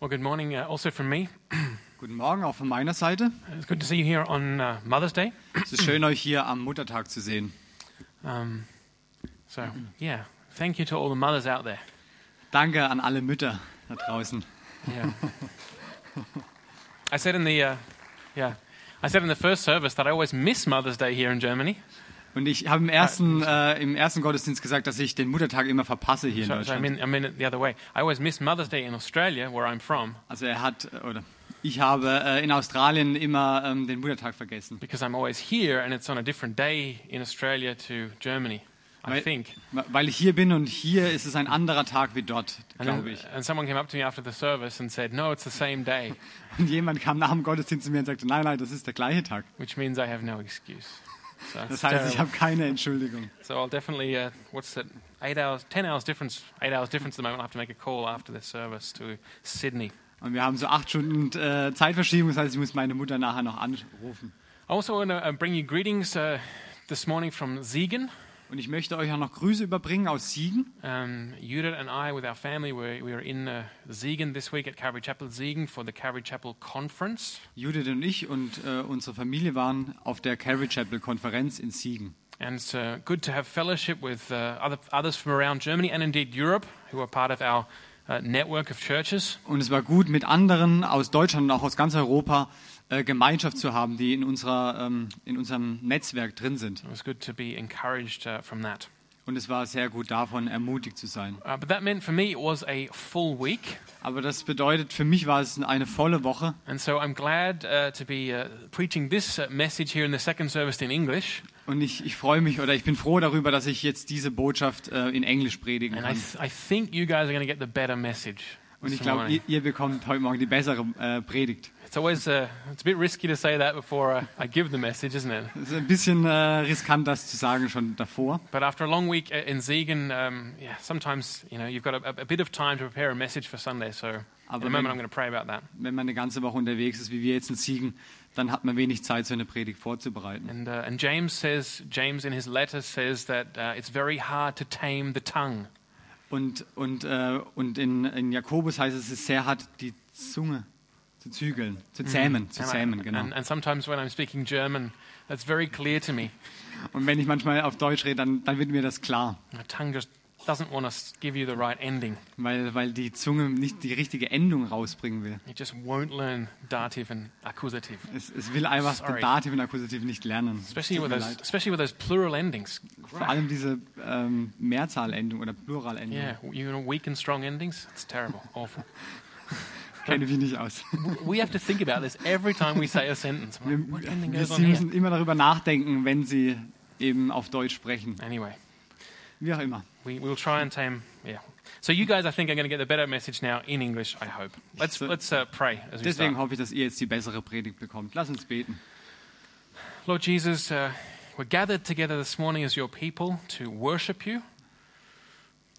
Well, good morning uh, also from me. Guten Morgen auch von meiner Seite. It's good to see you here on uh, Mother's Day. Es ist schön, euch hier am Muttertag zu sehen. Um, so, yeah, thank you to all the mothers out there. Danke an alle Mütter da draußen. Yeah. I said in the, uh, yeah, I said in the first service that I always miss Mother's Day here in Germany. Und ich habe im ersten, äh, im ersten Gottesdienst gesagt, dass ich den Muttertag immer verpasse hier in So, so I Deutschland. mean, I mean it the other way. I always miss Mother's Day in Australia, where I'm from, Also er hat, äh, oder ich habe äh, in Australien immer ähm, den Muttertag vergessen. because I'm always here, and it's on a different day in Australia to Germany. I Weil- think. Weil ich hier bin und hier ist es ein anderer Tag wie dort, And, glaube then, ich. and someone came up to me after the service and said, "No, it's the same day," Und jemand kam nach dem Gottesdienst zu mir und sagte, nein, nein, das ist der gleiche Tag. which means I have no excuse. So, Das heißt, ich terrible. habe keine Entschuldigung. So I'll definitely, uh, what's that, eight hours, ten hours difference, eight hours difference at the moment. I'll have to make a call after this service to Sydney. Und wir haben so acht Stunden äh, Zeitverschiebung, das heißt, ich muss meine Mutter nachher noch anrufen. I also want to uh, bring you greetings uh, this morning from Siegen. Und ich möchte euch auch noch Grüße überbringen aus Siegen. Um, Judith and I, with our family, we we were in uh, Siegen this week at Calvary Chapel Siegen for the Calvary Chapel Conference. Judith und ich und äh, unsere Familie waren auf der Calvary Chapel Konferenz in Siegen. And it's uh, good to have fellowship with uh, other, others from around Germany and indeed Europe who are part of our uh, network of churches. Und es war gut, mit anderen aus Deutschland und auch aus ganz Europa äh, Gemeinschaft zu haben, die in, unserer, ähm, in unserem Netzwerk drin sind. It was good to be encouraged uh, from that. Und es war sehr gut davon, ermutigt zu sein. Uh, but that meant for me it was a full week. Aber das bedeutet, für mich war es eine volle Woche. And so I'm glad uh, to be uh, preaching this uh, message here in the second service in English. Und ich, ich freue mich oder ich bin froh darüber, dass ich jetzt diese Botschaft äh, in Englisch predigen And I, kann. th- I think you guys are going to get the better message. Und ich glaube, ihr, ihr bekommt heute Morgen die bessere äh, Predigt. It's always uh, it's a bit risky to say that before I give the message, isn't it? Es ist ein bisschen äh, riskant, das zu sagen schon davor. But after a long week uh, in Siegen, um, yeah, sometimes you know you've got a, a bit of time to prepare a message for Sunday. So in Aber a moment, I'm going to pray about that. Wenn man eine ganze Woche unterwegs ist, wie wir jetzt in Siegen, dann hat man wenig Zeit, so eine Predigt vorzubereiten. And uh, and James says James in his letter says that uh, it's very hard to tame the tongue. Und, und, äh, und in, in Jakobus heißt es, es ist sehr hart, die Zunge zu zügeln, zu zähmen, zu And I- zähmen, genau. and, and sometimes when I'm speaking German, that's very clear to me. Und wenn ich manchmal auf Deutsch rede, dann, dann wird mir das klar, My tongue just doesn't want to give you the right ending. weil, weil die Zunge nicht die richtige Endung rausbringen will. It just won't learn dative and accusative, Es, es will einfach Sorry. Dativ und Akkusativ nicht lernen. especially with those, especially with those plural endings. Vor allem diese ähm, Mehrzahlendung oder Pluralendung. Yeah, you know, weak and strong endings. It's terrible, awful. Kenne ich nicht aus. We have to think about this every time we say a sentence. Wir, wir, here? müssen immer darüber nachdenken, wenn Sie eben auf Deutsch sprechen. Anyway, Wie auch immer. we will try and tame. Yeah. So you guys, I think, are going to get the better message now in English. I hope. Let's let's uh, pray as we Deswegen start. hoffe ich, dass ihr jetzt die bessere Predigt bekommt. Lass uns beten. Lord Jesus, uh, we're gathered together this morning as your people to worship you.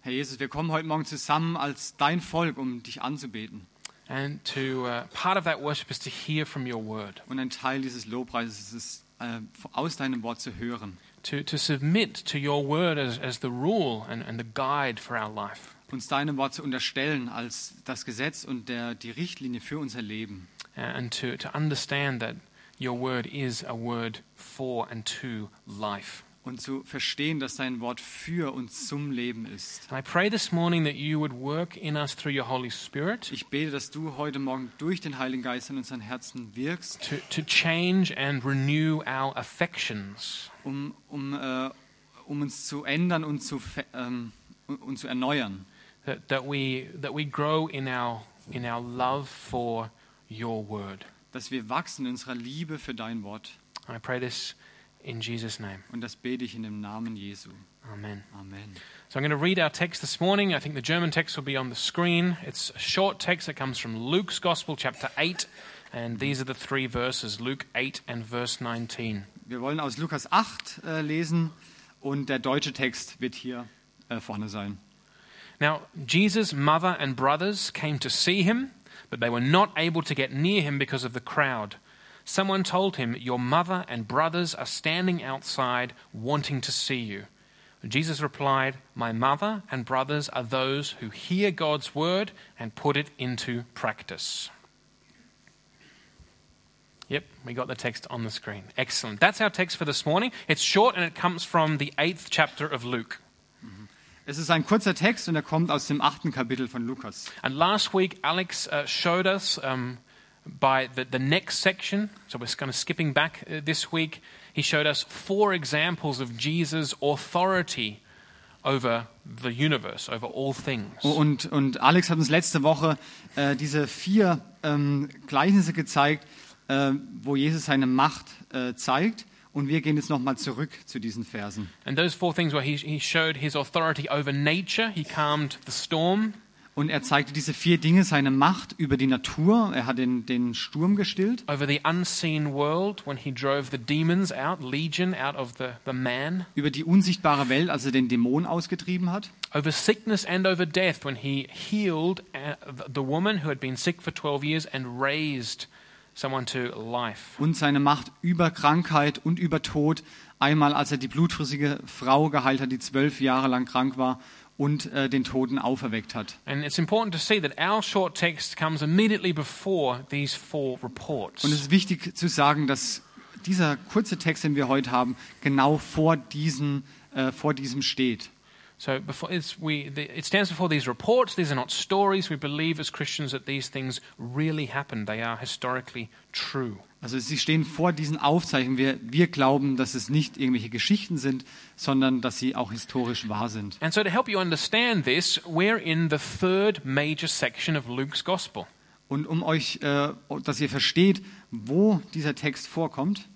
Herr Jesus, wir kommen heute Morgen zusammen als dein Volk, um dich anzubeten. And to uh, part of that worship is to hear from your word, Und ein Teil dieses Lobpreises ist es, äh, aus deinem Wort zu hören. To, to submit to your word as, as the rule and, and the guide for our life. Uns deinem Wort zu unterstellen als das Gesetz und der, die Richtlinie für unser Leben. Uh, and to, to understand that your word is a word for and to life. Und zu verstehen, dass dein Wort für und zum Leben ist. And I pray this morning that you would work in us through your Holy Spirit Ich bete, dass du heute Morgen durch den Heiligen Geist in unseren Herzen wirkst, to, to change and renew our affections, um, um, äh, um uns zu ändern und zu, ver- ähm, und zu erneuern. that, that, we, that we grow in our, in our love for your word. Dass wir wachsen in unserer Liebe für dein Wort. I pray this in Jesus' name. Und das bete ich in dem Namen Jesu. Amen. Amen. So I'm going to read our text this morning. I think the German text will be on the screen. It's a short text that comes from Luke's Gospel, chapter 8. And these are the three verses Luke 8 and verse 19. Wir wollen aus Lukas 8 äh, lesen und der deutsche Text wird hier äh, vorne sein. Now, Jesus' mother and brothers came to see him, but they were not able to get near him because of the crowd. Someone told him, Your mother and brothers are standing outside wanting to see you. Jesus replied, My mother and brothers are those who hear God's word and put it into practice. Yep, we got the text on the screen. Excellent. That's our text for this morning. It's short and it comes from the eighth chapter of Luke. Es ist ein kurzer Text und er kommt aus dem achten Kapitel von Lukas. And last week, Alex uh, showed us um, by the, the next section, so we're kind of skipping back uh, this week, he showed us four examples of Jesus' authority over the universe, over all things. Und, und Alex hat uns letzte Woche äh, diese vier ähm, Gleichnisse gezeigt, äh, wo Jesus seine Macht äh, zeigt. Und wir gehen jetzt nochmal zurück zu diesen Versen. And those four things where he, he showed his authority over nature, he calmed the storm. Und er zeigte diese vier Dinge, seine Macht über die Natur. Er hat den, den Sturm gestillt. over the unseen world when he drove the demons out, legion out of the, the man, Über die unsichtbare Welt, als er den Dämon ausgetrieben hat. over sickness and over death when he healed uh, the woman who had been sick for 12 years and raised someone to life. Und seine Macht über Krankheit und über Tod. Einmal, als er die blutflüssige Frau geheilt hat, die zwölf Jahre lang krank war und äh, den Toten auferweckt hat. Und es ist wichtig zu sagen, dass dieser kurze Text, den wir heute haben, genau vor, diesen, äh, vor diesem steht. So before it's, we, the, it stands before these reports. These are not stories. We believe as Christians that these things really happened. They are historically true. Also sie stehen vor diesen Aufzeichnungen. Wir, wir glauben, dass es nicht irgendwelche Geschichten sind, sondern dass sie auch historisch wahr sind. And so, to help you understand this, we're in the third major section of Luke's Gospel. Und um euch, äh, dass ihr versteht, wo dieser Text vorkommt,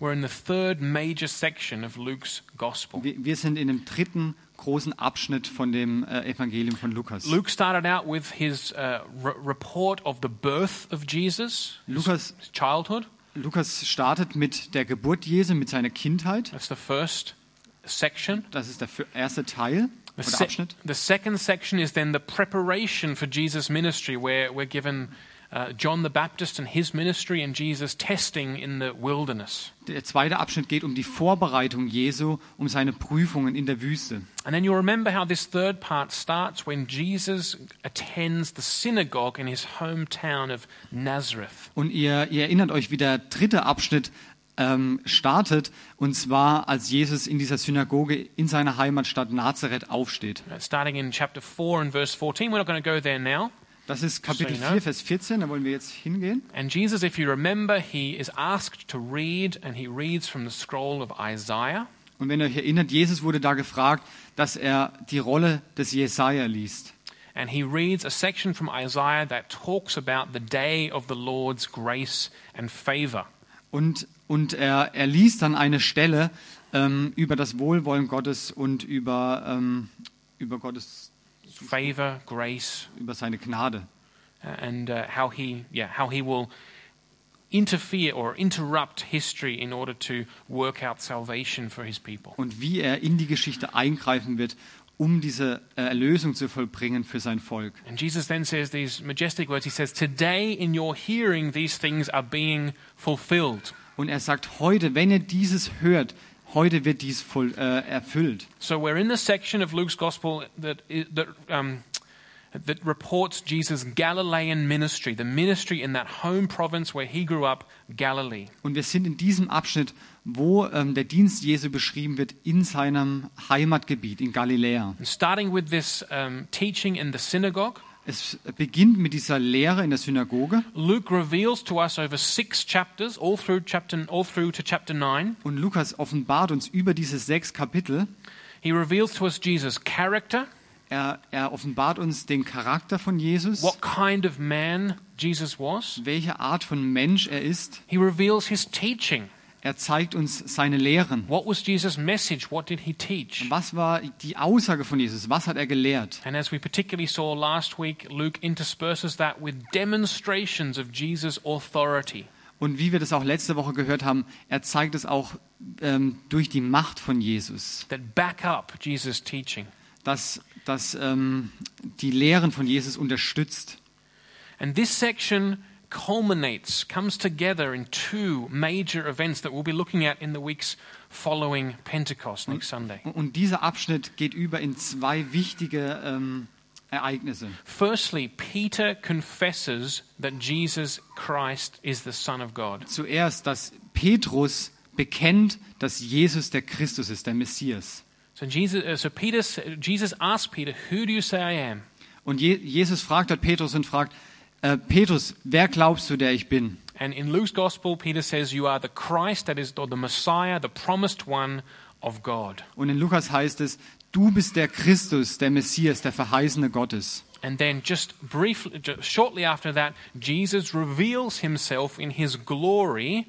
We're in the third major section of Luke's Gospel. wir, wir sind in dem dritten großen Abschnitt von dem äh, Evangelium von Lukas. Luke started out with his uh, re- report of the birth of Jesus, Lukas- his childhood. Lukas startet mit der Geburt Jesu, mit seiner Kindheit. That's the first section. Das ist der erste Teil The, se- Abschnitt. the second section is then the preparation for Jesus' ministry, where we're given uh, John the Baptist and his ministry and Jesus testing in the wilderness. Der zweite Abschnitt geht um die Vorbereitung Jesu, um seine Prüfungen in der Wüste. And then you'll remember how this third part starts when Jesus attends the synagogue in his hometown of Nazareth. Und ihr, ihr erinnert euch, wie der dritte Abschnitt ähm, startet, und zwar als Jesus in dieser Synagoge in seiner Heimatstadt Nazareth aufsteht. Starting in chapter 4 and verse 14. We're not going to go there now. Das ist Kapitel Schön, ne? 4, Vers 14, da wollen wir jetzt hingehen. And Jesus, if you remember, he is asked to read, and he reads from the scroll of Isaiah. Und wenn ihr euch erinnert, Jesus wurde da gefragt, dass er die Rolle des Jesaja liest. And he reads a section from Isaiah that talks about the day of the Lord's grace and favor. Und, und er, er liest dann eine Stelle ähm, über das Wohlwollen Gottes und über, ähm, über Gottes, Favor, grace, über seine Gnade. uh, and uh, how he, yeah, how he will interfere or interrupt history in order to work out salvation for his people. Und wie er in die Geschichte eingreifen wird, um diese äh, Erlösung zu vollbringen für sein Volk. And Jesus then says these majestic words. He says, "Today, in your hearing, these things are being fulfilled." Und er sagt, heute, wenn ihr dieses hört, heute wird dies voll, äh, erfüllt. So we're in the section of Luke's gospel that that um, that reports Jesus' Galilean ministry, the ministry in that home province where he grew up, Galilee. Und wir sind in diesem Abschnitt, wo ähm, der Dienst Jesu beschrieben wird in seinem Heimatgebiet in Galiläa. And starting with this um, teaching in the synagogue, Es beginnt mit dieser Lehre in der Synagoge Luke reveals to us over six chapters, all through chapter all through to chapter nine. und Lukas offenbart uns über diese sechs Kapitel. He reveals to us Jesus' character, Er, er offenbart uns den Charakter von Jesus, what kind of man Jesus was. welche Art von Mensch er ist. He reveals his teaching. Er zeigt uns seine Lehren. What was Jesus' message? What did he teach? Was war die Aussage von Jesus? Was hat er gelehrt? And as we particularly saw last week, Luke intersperses that with demonstrations of Jesus' authority. Und wie wir das auch letzte Woche gehört haben, er zeigt es auch ähm, durch die Macht von Jesus, that back up Jesus' teaching. dass, dass ähm, die Lehren von Jesus unterstützt. And this section culminates, comes together in two major events that we'll be looking at in the weeks following Pentecost next Sunday. Und dieser Abschnitt geht über in zwei wichtige ähm, Ereignisse. Firstly, Peter confesses that Jesus Christ is the Son of God. Zuerst, dass Petrus bekennt, dass Jesus der Christus ist, der Messias. So Jesus, uh, so Peter, Jesus asked Peter, "Who do you say I am?" Und Je Jesus fragt dort Petrus und fragt, äh, Petrus, wer glaubst du, der ich bin? And in Luke's Gospel, Peter says, "You are the Christ, that is, or the Messiah, the promised one of God." Und in Lukas heißt es, du bist der Christus, der Messias, der Verheißene Gottes. And then, just briefly, just shortly after that, Jesus reveals himself in his glory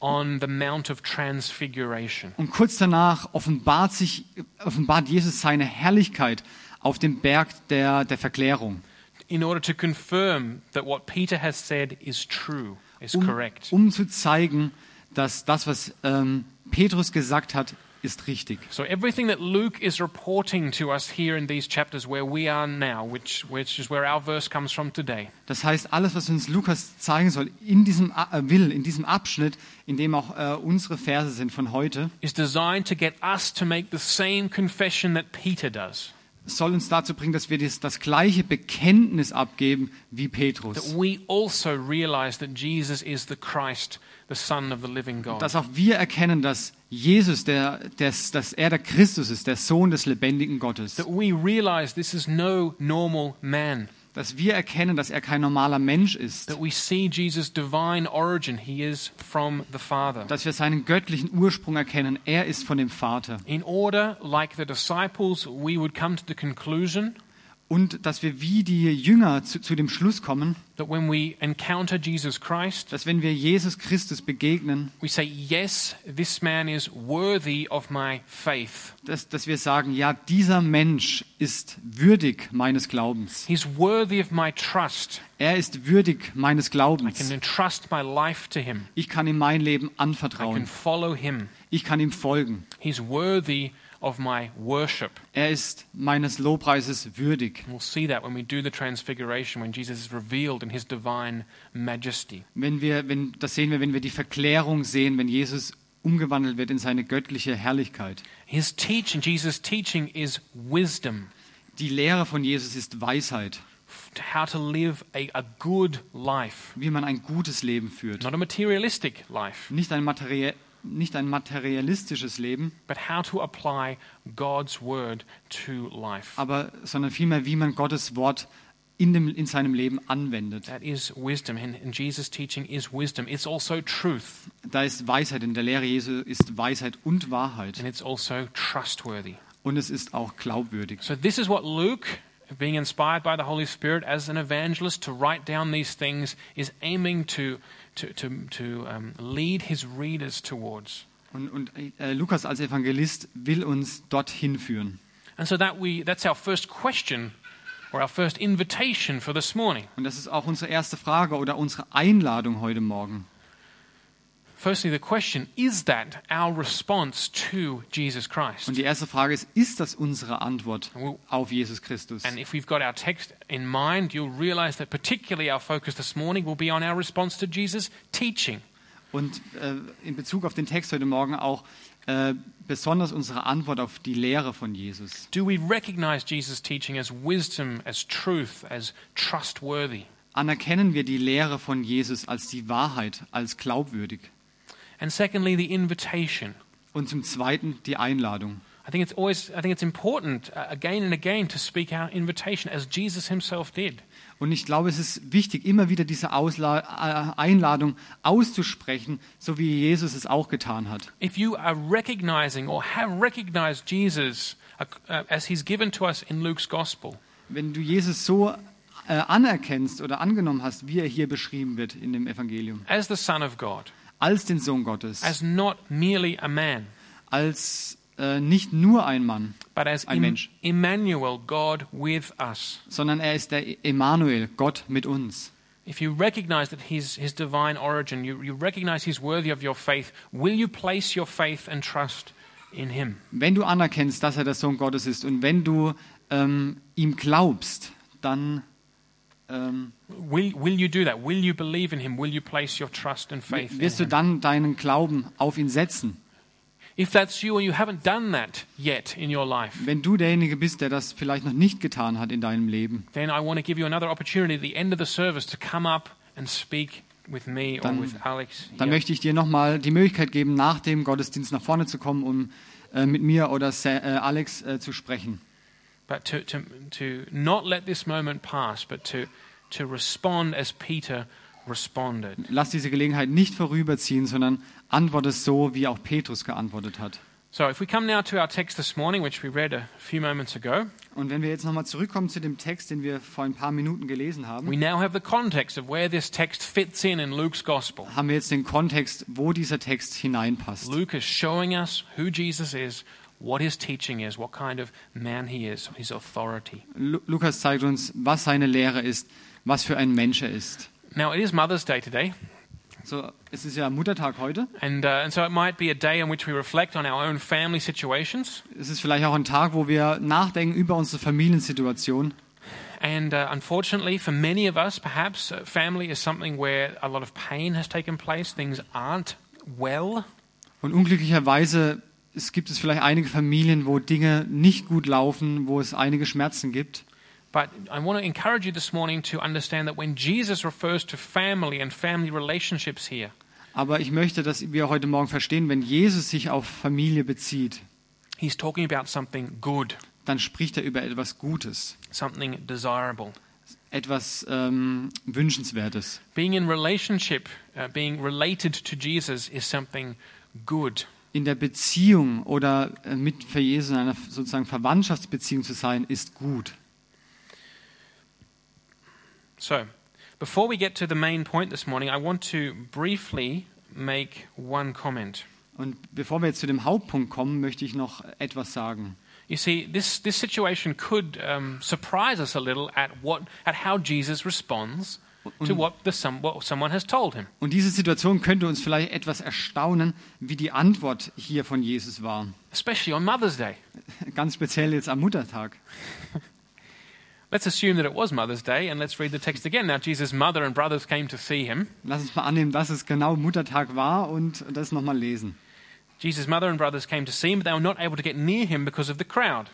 on the Mount of Transfiguration. Und kurz danach offenbart, sich, offenbart Jesus seine Herrlichkeit auf dem Berg der, der Verklärung, in order to confirm that what Peter has said is true, is um, correct. um zu zeigen, dass das, was ähm, Petrus gesagt hat, ist richtig. So everything that Luke is reporting to us here in these chapters where we are now, which, which is where our verse comes from today, Das heißt, alles, was uns Lukas zeigen soll, in diesem äh, will, in diesem Abschnitt, in dem auch äh, unsere Verse sind von heute, is designed to get us to make the same confession that Peter does. Soll uns dazu bringen, dass wir das, das gleiche Bekenntnis abgeben wie Petrus. That we also realize that Jesus is the Christ, the Son of the living God. Dass auch wir erkennen, dass Jesus, der, der, dass er der Christus ist, der Sohn des lebendigen Gottes. That we realize this is no normal man. Dass wir erkennen, dass er kein normaler Mensch ist. That we see Jesus' divine origin. He is from the Father. Dass wir seinen göttlichen Ursprung erkennen. Er ist von dem Vater. In order, like the disciples, we would come to the conclusion Und dass wir wie die Jünger zu, zu dem Schluss kommen, that when we encounter Jesus Christ, dass wenn wir Jesus Christus begegnen, we say, Yes, this man is worthy of my faith. dass, dass wir sagen, ja, dieser Mensch ist würdig meines Glaubens. He's worthy of my trust. Er ist würdig meines I Glaubens. can entrust my life to him. Ich kann ihm mein Leben I can anvertrauen. Ich kann ihm folgen. He's worthy of my worship. Er ist meines Lobpreises würdig. We'll see that when we do the transfiguration, when Jesus is revealed in his divine majesty. Wenn wir, wenn, das sehen wir, wenn wir die Verklärung sehen, wenn Jesus umgewandelt wird in seine göttliche Herrlichkeit. His teaching, Jesus' teaching is wisdom, Die Lehre von Jesus ist Weisheit, how to live a, a good life, wie man ein gutes Leben führt. not a materialistic life, Nicht ein, materie nicht ein materialistisches Leben, but how to apply God's word to life. aber, sondern vielmehr, wie man Gottes Wort in, dem, in seinem Leben anwendet. That is wisdom, and, and Jesus' teaching is wisdom. It's also truth, Da ist Weisheit, in der Lehre Jesu ist Weisheit und Wahrheit. and it's also trustworthy. Und es ist auch glaubwürdig. So, this is what Luke, being inspired by the Holy Spirit as an evangelist to write down these things, is aiming to, to, to, to um, lead his readers towards. Und, und äh, Lukas als Evangelist will uns dorthin führen. And so that we, that's our first question or our first invitation for this morning. Und das ist auch unsere erste Frage oder unsere Einladung heute Morgen. Firstly, the question is that our response to Jesus Christ? Und die erste Frage ist, ist das unsere Antwort auf Jesus Christus? And if we've got our text in mind, you'll realize that particularly our focus this morning will be on our response to Jesus' teaching. Und äh, in Bezug auf den Text heute Morgen auch äh, besonders unsere Antwort auf die Lehre von Jesus. Do we recognize Jesus' teaching as wisdom, as truth, as trustworthy? Anerkennen wir die Lehre von Jesus als die Wahrheit, als glaubwürdig? And secondly, the invitation. Und zum Zweiten die Einladung. I think it's always, I think it's important uh, again and again to speak our invitation as Jesus himself did. Und ich glaube, es ist wichtig, immer wieder diese Ausla äh, Einladung auszusprechen, so wie Jesus es auch getan hat. If you are recognizing or have recognized Jesus uh, uh, as he's given to us in Luke's gospel, Wenn du Jesus so äh, anerkennst oder angenommen hast, wie er hier beschrieben wird in dem Evangelium, as the Son of God, als den Sohn Gottes, as not merely a man, als äh, nicht nur ein Mann, but as Ein Mensch. Emmanuel, God with us. sondern er ist der Emmanuel, Gott mit uns. If you recognize that his, his divine origin, you, you recognize he's worthy of your faith, will you place your faith and trust in him? Wenn du anerkennst, dass er der Sohn Gottes ist und wenn du ähm, ihm glaubst, dann ähm, will, will you do that? Will you believe in him? Will you place your trust and faith in wirst du dann deinen Glauben auf ihn setzen. If that's you and you haven't done that yet in your life, Wenn du derjenige bist, der das vielleicht noch nicht getan hat in deinem Leben, then I want to give you another opportunity at the end of the service to come up and speak with me or Dann- with Alex. dann here. möchte ich dir nochmal die Möglichkeit geben, nach dem Gottesdienst nach vorne zu kommen, um äh, mit mir oder Sa äh, Alex äh, zu sprechen. But to, to, to not let this moment pass, but to, to respond as Peter responded. Lass diese Gelegenheit nicht vorüberziehen, sondern antworte so, wie auch Petrus geantwortet hat. So if we come now to our text this morning, which we read a few moments ago, Und wenn wir jetzt nochmal zurückkommen zu dem Text, den wir vor ein paar Minuten gelesen haben, we now have the context of where this text fits in in Luke's gospel. haben wir jetzt den Kontext, wo dieser Text hineinpasst. Luke is showing us who Jesus is, what his teaching is, what kind of man he is, his authority. Lu Lukas zeigt uns, was seine Lehre ist, was für ein Mensch er ist. Now, it is Mother's Day today, So, es ist ja Muttertag heute. and, uh, and so it might be a day in which we reflect on our own family situations. Es ist vielleicht auch ein Tag, wo wir nachdenken über unsere Familiensituation. And uh, unfortunately, for many of us, perhaps uh, family is something where a lot of pain has taken place, things aren't well. Und unglücklicherweise es gibt es vielleicht einige Familien, wo Dinge nicht gut laufen, wo es einige Schmerzen gibt. But I want to encourage you this morning to understand that when Jesus refers to family and family relationships here, Aber ich möchte, dass wir heute Morgen verstehen, wenn Jesus sich auf Familie bezieht, he's talking about something good, dann spricht er über etwas Gutes, something desirable. etwas ähm, Wünschenswertes. Being in relationship, uh, being related to Jesus is something good. In der Beziehung oder äh, mit für Jesus in einer sozusagen Verwandtschaftsbeziehung zu sein, ist gut. So, before we get to the main point this morning, I want to briefly make one comment. Und bevor wir jetzt zu dem Hauptpunkt kommen, möchte ich noch etwas sagen. You see, this, this situation could um, surprise us a little at, what, at how Jesus responds to what, the, some, what someone has told him. Und diese Situation könnte uns vielleicht etwas erstaunen, wie die Antwort hier von Jesus war. especially on Mother's Day. Ganz speziell jetzt am Muttertag. Let's assume that it was Mother's Day and let's read the text again. Now, Jesus' mother and brothers came to see him. Lass uns mal annehmen, dass es genau Muttertag war und das nochmal lesen. Jesus' mother and brothers came to see him, but they were not able to get near him because of the crowd.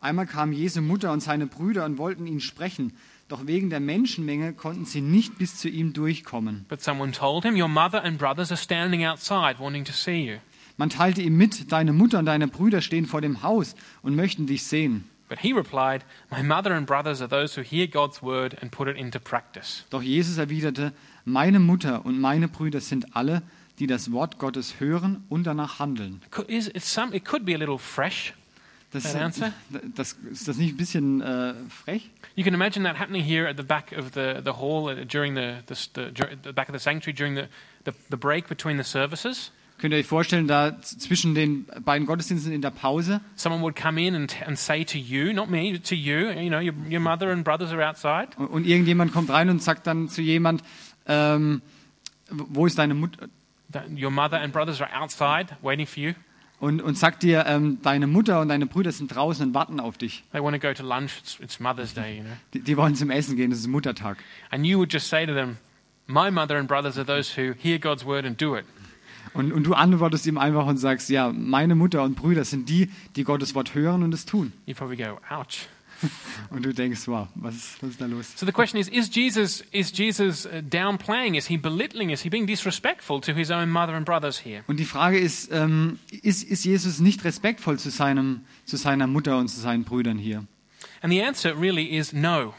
Einmal kamen Jesu Mutter und seine Brüder und wollten ihn sprechen, doch wegen der Menschenmenge konnten sie nicht bis zu ihm durchkommen. But someone told him, Your mother and brothers are standing outside wanting to see you. Man teilte ihm mit, deine Mutter und deine Brüder stehen vor dem Haus und möchten dich sehen. But he replied, My mother and brothers are those who hear God's word and put it into practice. Doch Jesus erwiderte, meine Mutter und meine Brüder sind alle, die das Wort Gottes hören und danach handeln. It could be a little fresh. Das, That answer? das, ist das nicht ein bisschen äh, frech? You can imagine that happening here at the back of the, the hall uh, during the, the, the, the back of the sanctuary during the, the, the break between the services. Könnt ihr euch vorstellen, da zwischen den beiden Gottesdiensten in der Pause, Someone would come in and, and say to you, not me, to you, you know, your, your mother and brothers are outside. und, und irgendjemand kommt rein und sagt dann zu jemand, ähm, wo ist deine Mutter? Your mother and brothers are outside waiting for you. Und, und sagt dir, ähm, deine Mutter und deine Brüder sind draußen und warten auf dich. They want to go to lunch. It's, it's Mother's Day, you know. Die, die wollen zum Essen gehen, es ist Muttertag. And you would just say to them, My mother and brothers are those who hear God's word and do it. Und, und du antwortest ihm einfach und sagst, ja, meine Mutter und Brüder sind die, die Gottes Wort hören und es tun. You probably go, Ouch. Und du denkst, wow, was, ist- was ist da los? So the question is Is Jesus, is Jesus uh, downplaying? Is he belittling? Is he being disrespectful to his own mother and brothers here? Und die Frage ist, ähm, ist, ist Jesus nicht respektvoll zu, seinem, zu seiner Mutter und zu seinen Brüdern hier? And the answer really is no.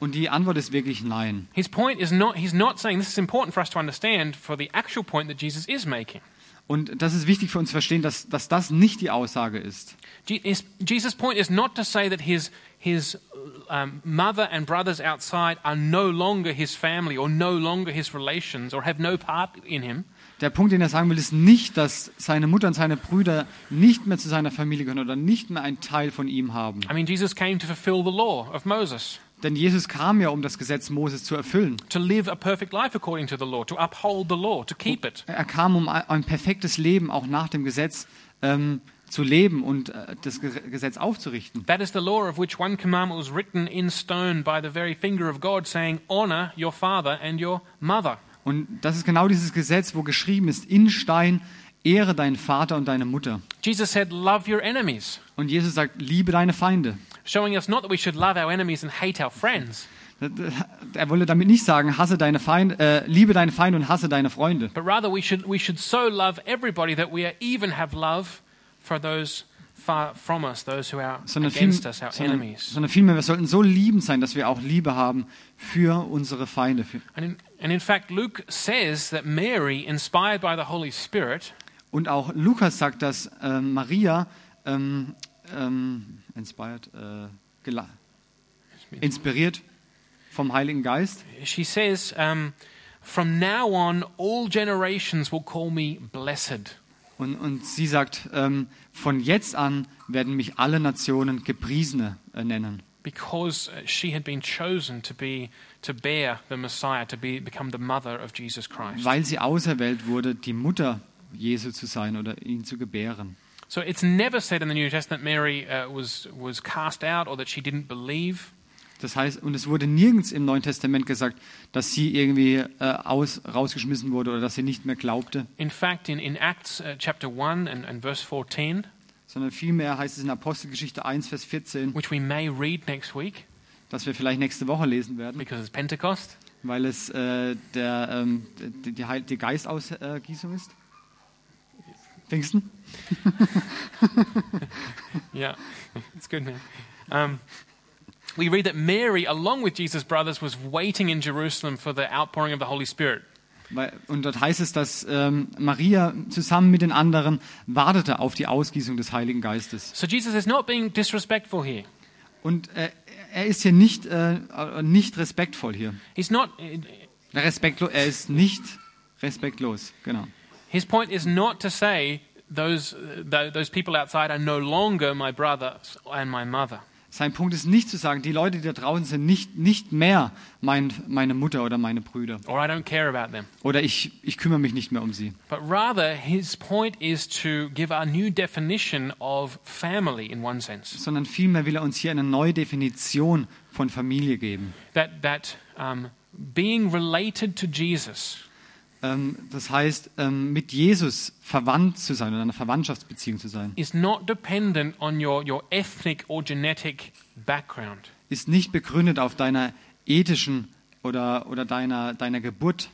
Und die Antwort ist wirklich nein. His point is not, he's not saying, this is important for us to understand for the actual point that Jesus is making. Und das ist wichtig für uns zu verstehen, dass, dass das nicht die Aussage ist. Je- is- Jesus' point is not to say that his, his um, mother and brothers outside are no longer his family or no longer his relations or have no part in him. Der Punkt, den er sagen will, ist nicht, dass seine Mutter und seine Brüder nicht mehr zu seiner Familie gehören oder nicht mehr ein Teil von ihm haben. I mean, Jesus came to fulfill the law of Moses. Denn Jesus kam ja, um das Gesetz Moses zu erfüllen. to live a perfect life according to the law, to uphold the law, to keep it. Er kam, um ein ein perfektes Leben auch nach dem Gesetz ähm, zu leben und äh, das Ge Gesetz aufzurichten. That is the law of which one commandment was written in stone by the very finger of God, saying, Honor your father and your mother. Und das ist genau dieses Gesetz, wo geschrieben ist, in Stein, ehre deinen Vater und deine Mutter. Jesus said, Love your enemies, Und Jesus sagt, liebe deine Feinde. showing us not that we should love our enemies and hate our friends, Er wolle damit nicht sagen, hasse deine Feinde, äh, liebe deine Feinde und hasse deine Freunde, but rather we should, we should so love everybody that we even have love for those far from us, those who are sondern, viel, against us, our sondern, enemies. sondern vielmehr, wir sollten so liebend sein, dass wir auch Liebe haben für unsere Feinde. Für, And in, and in fact, Luke says that Mary, inspired by the Holy Spirit, und auch Lukas sagt, dass äh, Maria ähm, ähm, inspired, äh, inspiriert vom Heiligen Geist, she says, um, From now on, all generations will call me blessed. Und, und sie sagt, ähm, von jetzt an werden mich alle Nationen Gepriesene äh, nennen, because uh, she had been chosen to be to bear the Messiah, to be become the mother of Jesus Christ. weil sie auserwählt wurde, die Mutter Jesu zu sein oder ihn zu gebären. So it's never said in the New Testament Mary uh, was was cast out or that she didn't believe. Das heißt, und es wurde nirgends im Neuen Testament gesagt, dass sie irgendwie äh, aus, rausgeschmissen wurde oder dass sie nicht mehr glaubte, In fact, in, in Acts uh, chapter 1 and, and verse 14, sondern vielmehr heißt es in Apostelgeschichte 1, Vers 14, which we may read next week dass wir vielleicht nächste Woche lesen werden, because it's Pentecost, weil es äh, der, ähm, die, die, Heil- die Geistausgießung ist. Pfingsten? Yeah, it's good, man. Um, we read that Mary, along with Jesus' brothers, was waiting in Jerusalem for the outpouring of the Holy Spirit. Und dort heißt es, dass ähm, Maria zusammen mit den anderen wartete auf die Ausgießung des Heiligen Geistes. So Jesus is not being disrespectful here. Und äh, er ist hier nicht, äh, nicht respektvoll hier. He's not. Respektlo er ist nicht respektlos, genau. His point is not to say those th- those people outside are no longer my brothers and my mother. Sein Punkt ist nicht zu sagen, die Leute, die da draußen sind, nicht, nicht mehr mein, meine Mutter oder meine Brüder. or I don't care about them. Oder ich, ich kümmere mich nicht mehr um sie. But rather, his point is to give a new definition of family in one sense. Sondern vielmehr will er uns hier eine neue Definition von Familie geben. That, that um, being related to Jesus das heißt, ähm, mit Jesus verwandt zu sein oder eine Verwandtschaftsbeziehung zu sein, is not dependent on your, your ethnic or genetic background. ist nicht begründet auf deiner ethischen oder, oder deiner, deiner Geburt,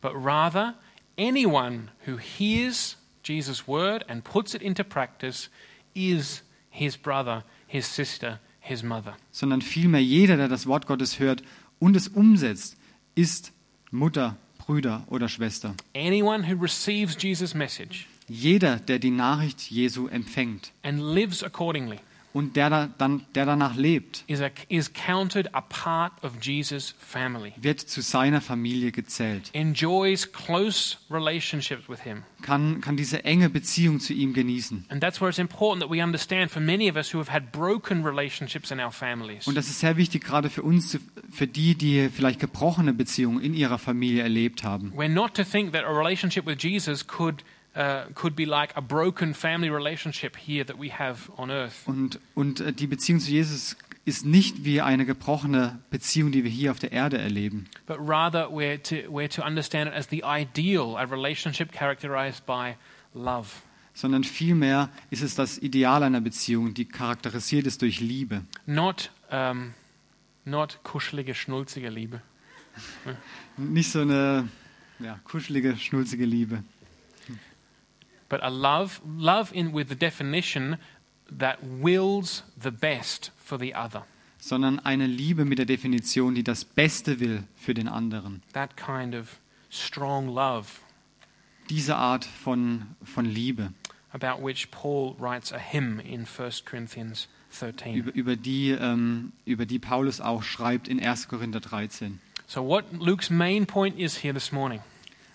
but rather anyone who hears Jesus' word and puts it into practice is his brother, his sister, his mother. sondern vielmehr jeder, der das Wort Gottes hört und es umsetzt, ist Mutter, Brüder oder Schwester. Anyone who receives Jesus' message Jeder, der die Nachricht Jesu empfängt and lives accordingly und der, da, dann, der danach lebt, is, a, is counted a part of Jesus' family, wird zu seiner Familie gezählt, enjoys close relationships with him. kann, kann diese enge Beziehung zu ihm genießen. And that's where it's important that we understand for many of us who have had broken relationships in our families. Und das ist sehr wichtig, gerade für uns, für die, die vielleicht gebrochene Beziehungen in ihrer Familie erlebt haben. We're not to think that a relationship with Jesus could, uh, could be like a broken family relationship here that we have on earth. Und, und äh, die Beziehung zu Jesus ist nicht wie eine gebrochene Beziehung, die wir hier auf der Erde erleben, but rather we're to, we're to understand it as the ideal, a relationship characterized by love. sondern vielmehr ist es das Ideal einer Beziehung, die charakterisiert ist durch Liebe. Not, um, not kuschelige, schnulzige Liebe. Nicht so eine ja, kuschelige, schnulzige Liebe, but a love, love in, with the definition that wills the best for the other. sondern eine Liebe mit der Definition, die das Beste will für den anderen. That kind of strong love Diese Art von, von Liebe, about which Paul writes a hymn in 1 Corinthians 13. über, über, die, ähm, über die Paulus auch schreibt in 1. Korinther 13. So, what Luke's main point is here this morning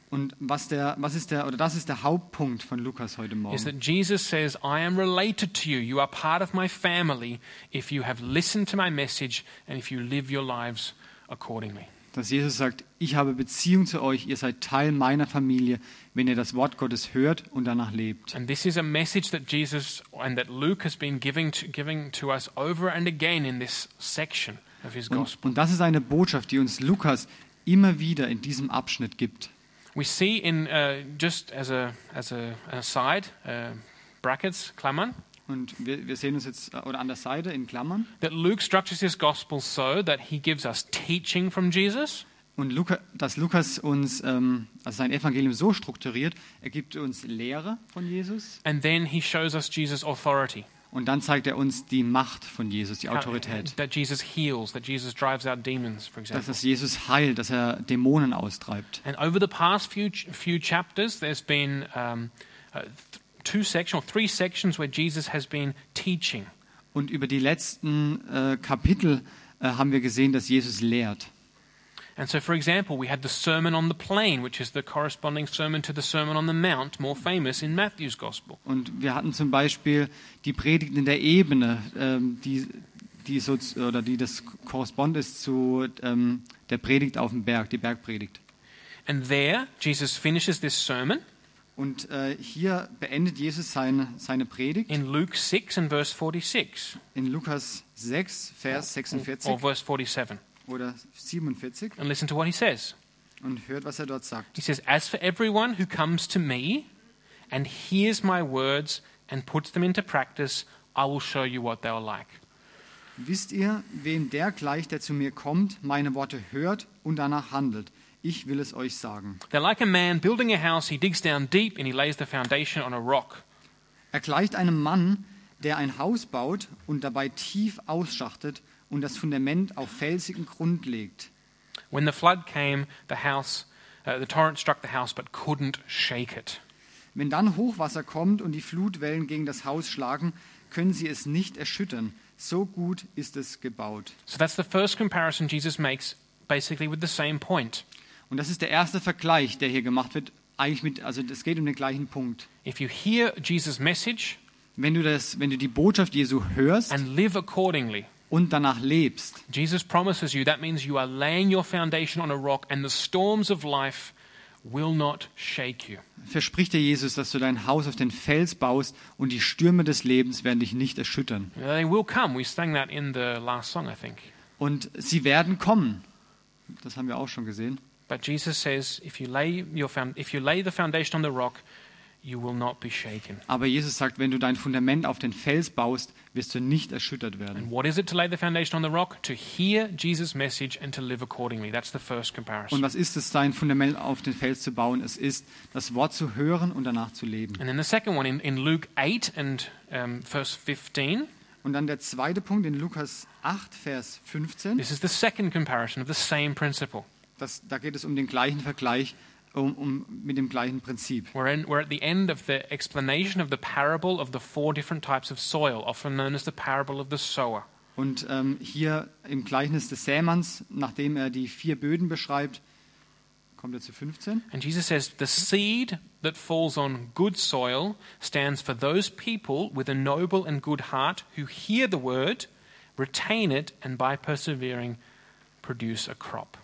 Und was, der, was ist der, oder das ist der Hauptpunkt von Lukas heute is Morgen. that Jesus says, I am related to you. You are part of my family if you have listened to my message and if you live your lives accordingly. Dass Jesus sagt, ich habe Beziehung zu euch, ihr seid Teil meiner Familie, wenn ihr das Wort Gottes hört und danach lebt. And this is a message that Jesus and that Luke has been giving to, giving to us over and again in this section of his Und, gospel. und das ist eine Botschaft, die uns Lukas immer wieder in diesem Abschnitt gibt. We see in uh, just as a as a an aside, uh, brackets, Klammern, Und wir, wir sehen uns jetzt, äh, oder an der Seite in Klammern, that Luke structures his gospel so that he gives us teaching from Jesus, und Luca, dass Lukas uns, ähm, also sein Evangelium so strukturiert, er gibt uns Lehre von Jesus. And then he shows us Jesus' authority. Und dann zeigt er uns die Macht von Jesus, die Autorität. That Jesus heals, that Jesus drives out demons, for Dass example. das Jesus heilt, dass er Dämonen austreibt. And over the past few few chapters, there's been um, uh, two sections, or three sections where Jesus has been teaching. Und über die letzten äh, Kapitel äh, haben wir gesehen, dass Jesus lehrt. And so, for example, we had the Sermon on the Plain, which is the corresponding sermon to the Sermon on the Mount, more famous in Matthew's Gospel. Und wir hatten zum Beispiel die Predigten in der Ebene, ähm, die, die, so, oder die das korrespond ist zu ähm, der Predigt auf dem Berg, die Bergpredigt. And there, Jesus finishes this sermon Und äh, hier beendet Jesus seine, seine Predigt in Luke 6 and verse 46, in Lukas 6, Vers or 46 verse 47. oder 47 And listen to what he says. und hört, was er dort sagt. He says, As for everyone who comes to me and hears my words and puts them into practice, I will show you what they are like. Wisst ihr, wem der gleicht, der zu mir kommt, meine Worte hört und danach handelt? Ich will es euch sagen. They're like a man building a house, he digs down deep and he lays the foundation on a rock. Er gleicht einem Mann, der ein Haus baut und dabei tief ausschachtet und das Fundament auf felsigen Grund legt. When the flood came, the house, uh, the torrent struck the house but couldn't shake it. Wenn dann Hochwasser kommt und die Flutwellen gegen das Haus schlagen, können sie es nicht erschüttern. So gut ist es gebaut. So that's the first comparison Jesus makes, basically with the same point. Und das ist der erste Vergleich, der hier gemacht wird. Eigentlich mit, also es geht um den gleichen Punkt. If you hear Jesus' message Wenn du, das, wenn du die Botschaft Jesu hörst and live accordingly, und danach lebst, Jesus promises you that means you are laying your foundation on a rock and the storms of life will not shake you. verspricht dir Jesus, dass du dein Haus auf den Fels baust und die Stürme des Lebens werden dich nicht erschüttern. They will come. We sang that in the last song, I think. Und sie werden kommen. Das haben wir auch schon gesehen. But Jesus says, if you lay, your if you lay the foundation on the rock, you will not be shaken. Aber Jesus sagt, wenn du dein Fundament auf den Fels baust, wirst du nicht erschüttert werden. And what is it to lay the foundation on the rock? To hear Jesus' message and to live accordingly. That's the first Und comparison. was ist es, dein Fundament auf den Fels zu bauen? Es ist, das Wort zu hören und danach zu leben. And then the second one in, in Luke 8 and um, verse 15, Und dann der zweite Punkt in Lukas 8, Vers 15. this is the second comparison of the same principle. Das, da geht es um den gleichen Vergleich, um, um, mit dem gleichen Prinzip. We're, in, we're at the end of the explanation of the parable of the four different types of soil, often known as the parable of the sower. Und ähm, hier im Gleichnis des Sämanns, nachdem er die vier Böden beschreibt, kommt er zu 15. And Jesus says, The seed that falls on good soil stands for those people with a noble and good heart who hear the word, retain it, and by persevering produce a crop.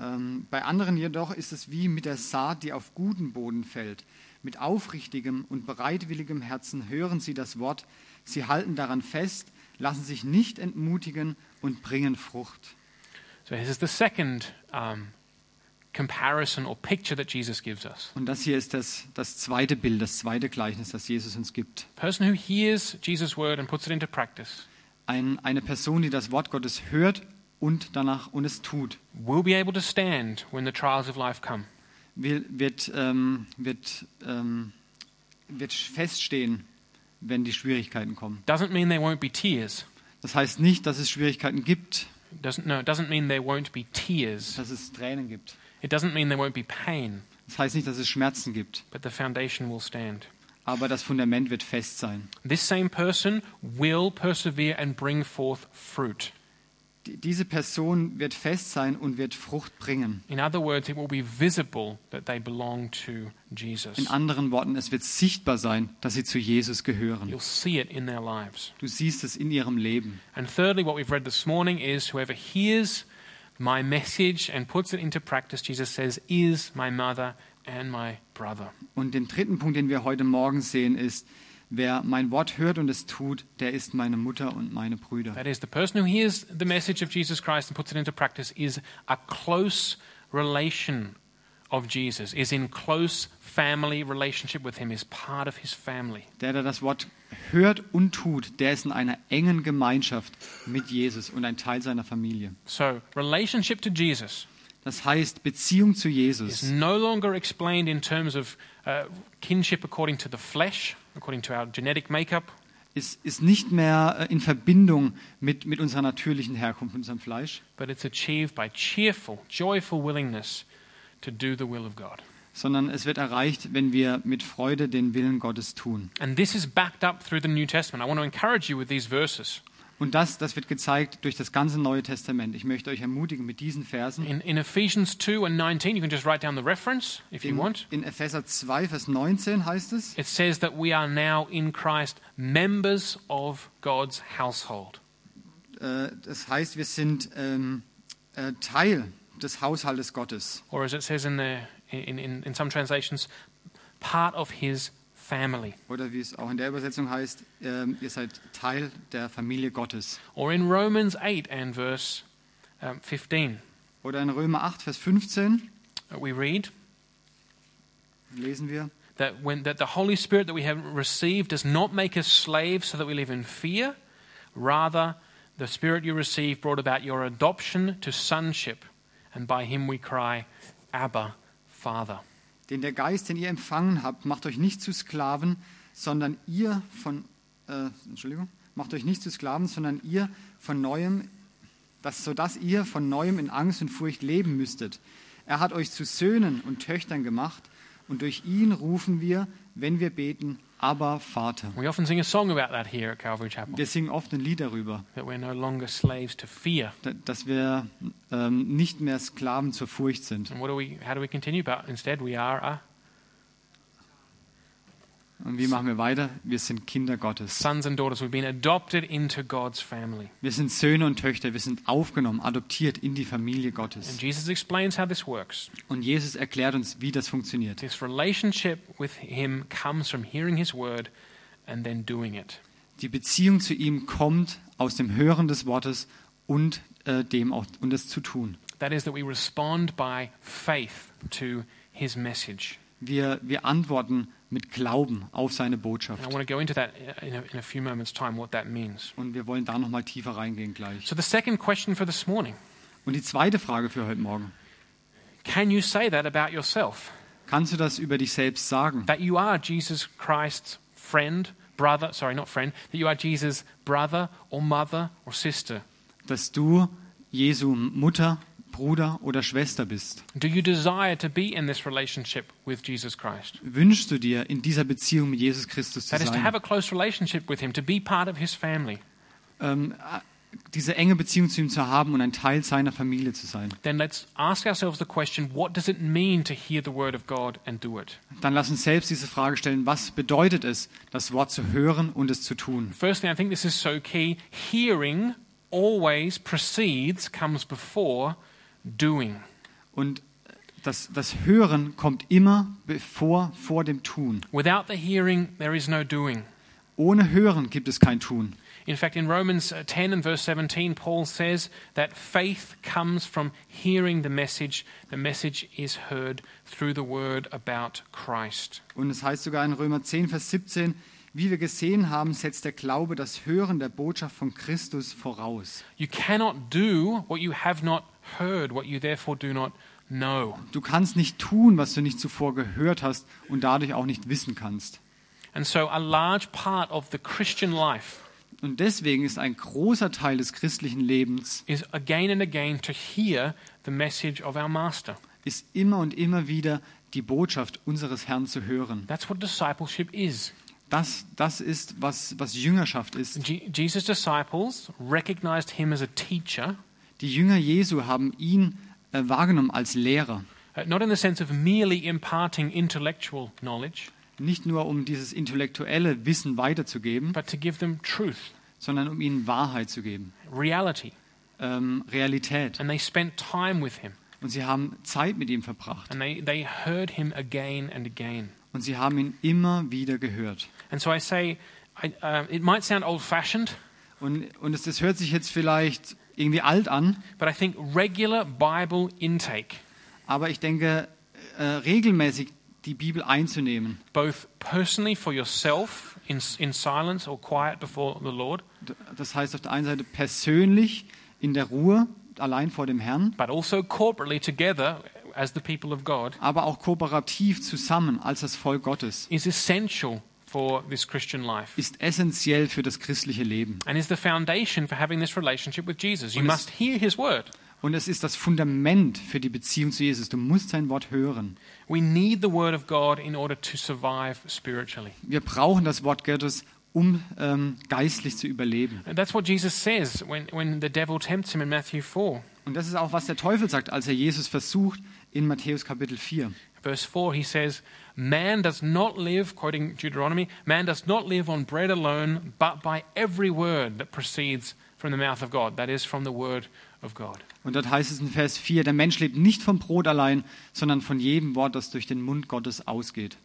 Ähm, bei anderen jedoch ist es wie mit der Saat, die auf guten Boden fällt. Mit aufrichtigem und bereitwilligem Herzen hören sie das Wort, sie halten daran fest, lassen sich nicht entmutigen und bringen Frucht. So this is the second um, comparison or picture that Jesus gives us. Und das hier ist das, das zweite Bild, das zweite Gleichnis, das Jesus uns gibt. person who hears Jesus' word and puts it into practice Ein, eine Person, die das Wort Gottes hört und danach und es tut, will be able to stand when the trials of life come. will, wird, ähm, wird, ähm, wird feststehen, wenn die Schwierigkeiten kommen. Doesn't mean there won't be tears. Das heißt nicht, dass es Schwierigkeiten gibt, Doesn't no, it doesn't mean there won't be tears. dass es Tränen gibt. It doesn't mean there won't be pain, Das heißt nicht, dass es Schmerzen gibt, but the foundation will stand. aber das Fundament wird fest sein. This same person will persevere and bring forth fruit. Die- Diese Person wird fest sein und wird Frucht bringen. In other words, it will be visible that they belong to Jesus. In anderen Worten, es wird sichtbar sein, dass sie zu Jesus gehören. You'll see it in their lives. Du siehst es in ihrem Leben. And thirdly, what we've read this morning is whoever hears my message and puts it into practice, Jesus says, is my mother and my brother. Und den dritten Punkt, den wir heute Morgen sehen, ist, wer mein Wort hört und es tut, der ist meine Mutter und meine Brüder. That is, the person who hears the message of Jesus Christ and puts it into practice is a close relation of Jesus, is in close family relationship with him, is part of his family. Der, der das Wort hört und tut, der ist in einer engen Gemeinschaft mit Jesus und ein Teil seiner Familie. So, relationship to Jesus Das heißt, Beziehung zu is Jesus no longer explained in terms of uh, kinship according to the flesh, according to our genetic makeup, ist, ist nicht mehr äh, in Verbindung mit, mit unserer natürlichen Herkunft, mit unserem Fleisch, but it's achieved by cheerful, joyful willingness to do the will of God. sondern es wird erreicht, wenn wir mit Freude den Willen Gottes tun. And this is backed up through the New Testament. I want to encourage you with these verses. Und das, das wird gezeigt durch das ganze Neue Testament. Ich möchte euch ermutigen mit diesen Versen. In, in Ephesians 2 and 19, you can just write down the reference if you In, want. in Epheser 2, Vers 19 heißt es, It says that we are now in Christ members of God's household. äh, das heißt, wir sind ähm, äh, Teil des Haushaltes Gottes. Or as it says in, the, in, in, in some translations, part of his family. Oder wie es auch in der Übersetzung heißt, ähm, ihr seid Teil der Familie Gottes. Or in Romans 8 and verse um, 15, Oder in Römer 8, Vers 15 uh, we read lesen wir, that, when, that the Holy Spirit that we have received does not make us slaves so that we live in fear. Rather, the Spirit you received brought about your adoption to sonship, and by him we cry, Abba, Father. Denn der Geist, den ihr empfangen habt, macht euch nicht zu Sklaven, sondern ihr von, äh, Entschuldigung, macht euch nicht zu Sklaven, sondern ihr von neuem, das, sodass ihr von neuem in Angst und Furcht leben müsstet. Er hat euch zu Söhnen und Töchtern gemacht und durch ihn rufen wir, wenn wir beten, aber Vater. We often sing a song about that here at Calvary Chapel, Wir singen oft ein Lied darüber, that we're no longer slaves to fear. da- dass wir ähm, nicht mehr Sklaven zur Furcht sind. And what do we, how do we continue? But instead, we are a Und wie machen wir weiter? Wir sind Kinder Gottes. sons and daughters. We've been adopted into God's family. Wir sind Söhne und Töchter. Wir sind aufgenommen, adoptiert in die Familie And Gottes. Jesus explains how this works. Und Jesus erklärt uns, wie das funktioniert. This relationship with Him comes from hearing His word and then doing it. Die Beziehung zu ihm kommt aus dem Hören des Wortes und äh, dem auch und es zu tun. That is, that we respond by faith to His message. Wir, wir antworten mit Glauben auf seine And I Botschaft. want to go into that in a, in a few moments' time, what that means. Und wir wollen da noch mal tiefer reingehen gleich. So, the second question for this morning Und die zweite Frage für heute Morgen: can you say that about yourself? Kannst du das über dich selbst sagen? That you are Jesus Christ's friend, brother, sorry, not friend, that you are Jesus' brother or mother or sister? Dass du Jesu Mutter, Bruder oder Schwester bist? Do you desire to be in this relationship with Jesus Christ? Wünschst du dir, in dieser Beziehung mit Jesus Christus zu That is to sein? have a close relationship with Him, to be part of His family. ähm, diese enge Beziehung zu ihm zu haben und ein Teil seiner Familie zu sein. Then let's ask ourselves the question what does it mean to hear the word of God and do it? Dann lass uns selbst diese Frage stellen, was bedeutet es, das Wort zu hören und es zu tun? Firstly, I think this is so key. Hearing always precedes, comes before doing. Und das, das Hören kommt immer bevor vor dem Tun. Without the hearing, there is no doing. Ohne Hören gibt es kein Tun. In fact, in Romans uh, 10 and verse 17, Paul says that faith comes from hearing the message. The message is heard through the word about Christ. Und es heißt sogar in Römer 10, Vers 17, wie wir gesehen haben, setzt der Glaube das Hören der Botschaft von Christus voraus. You cannot do what you have not heard, what you therefore do not know. Du kannst nicht tun, was du nicht zuvor gehört hast und dadurch auch nicht wissen kannst. And so, a large part of the Christian life Und deswegen ist ein großer Teil des christlichen Lebens is again and again to hear the message of our Master. ist immer und immer wieder die Botschaft unseres Herrn zu hören. That's what discipleship is. Das, das ist, was, was Jüngerschaft ist. Je- Jesus' disciples recognized him as a teacher, Die Jünger Jesu haben ihn äh, wahrgenommen als Lehrer. Uh, not in the sense of merely imparting intellectual knowledge, Nicht nur um dieses intellektuelle Wissen weiterzugeben, but to give them truth, sondern um ihnen Wahrheit zu geben, reality. ähm, Realität. And they spent time with him, Und sie haben Zeit mit ihm verbracht. and they, they heard him again and again. Und sie haben ihn immer wieder gehört. And so I say, I, uh, it might sound old fashioned, Und, und es, das hört sich jetzt vielleicht irgendwie alt an, but I think regular Bible intake, aber ich denke, äh, regelmäßig die Bibel einzunehmen, both personally for yourself in, in silence or quiet before the Lord, D- das heißt auf der einen Seite persönlich in der Ruhe, allein vor dem Herrn, but also corporately together as the people of God, aber auch kooperativ zusammen als das Volk Gottes, is essential for this Christian life. ist essentiell für das christliche Leben. And is the foundation for having this relationship with Jesus. You Und es- must hear his word. Und es ist das Fundament für die Beziehung zu Jesus. Du musst sein Wort hören. We need the word of God in order to survive spiritually. Wir brauchen das Wort Gottes, um ähm, geistlich zu überleben. And that's what Jesus says when, when the devil tempts him in Matthew 4. Und das ist auch, was der Teufel sagt, als er Jesus versucht in Matthäus Kapitel 4. Verse 4, he says, Man does not live, quoting Deuteronomy, man does not live on bread alone, but by every word that proceeds from the mouth of God. That is, from the word of God. Und dort heißt es in Vers 4, der Mensch lebt nicht vom Brot allein, sondern von jedem Wort, das durch den Mund Gottes ausgeht.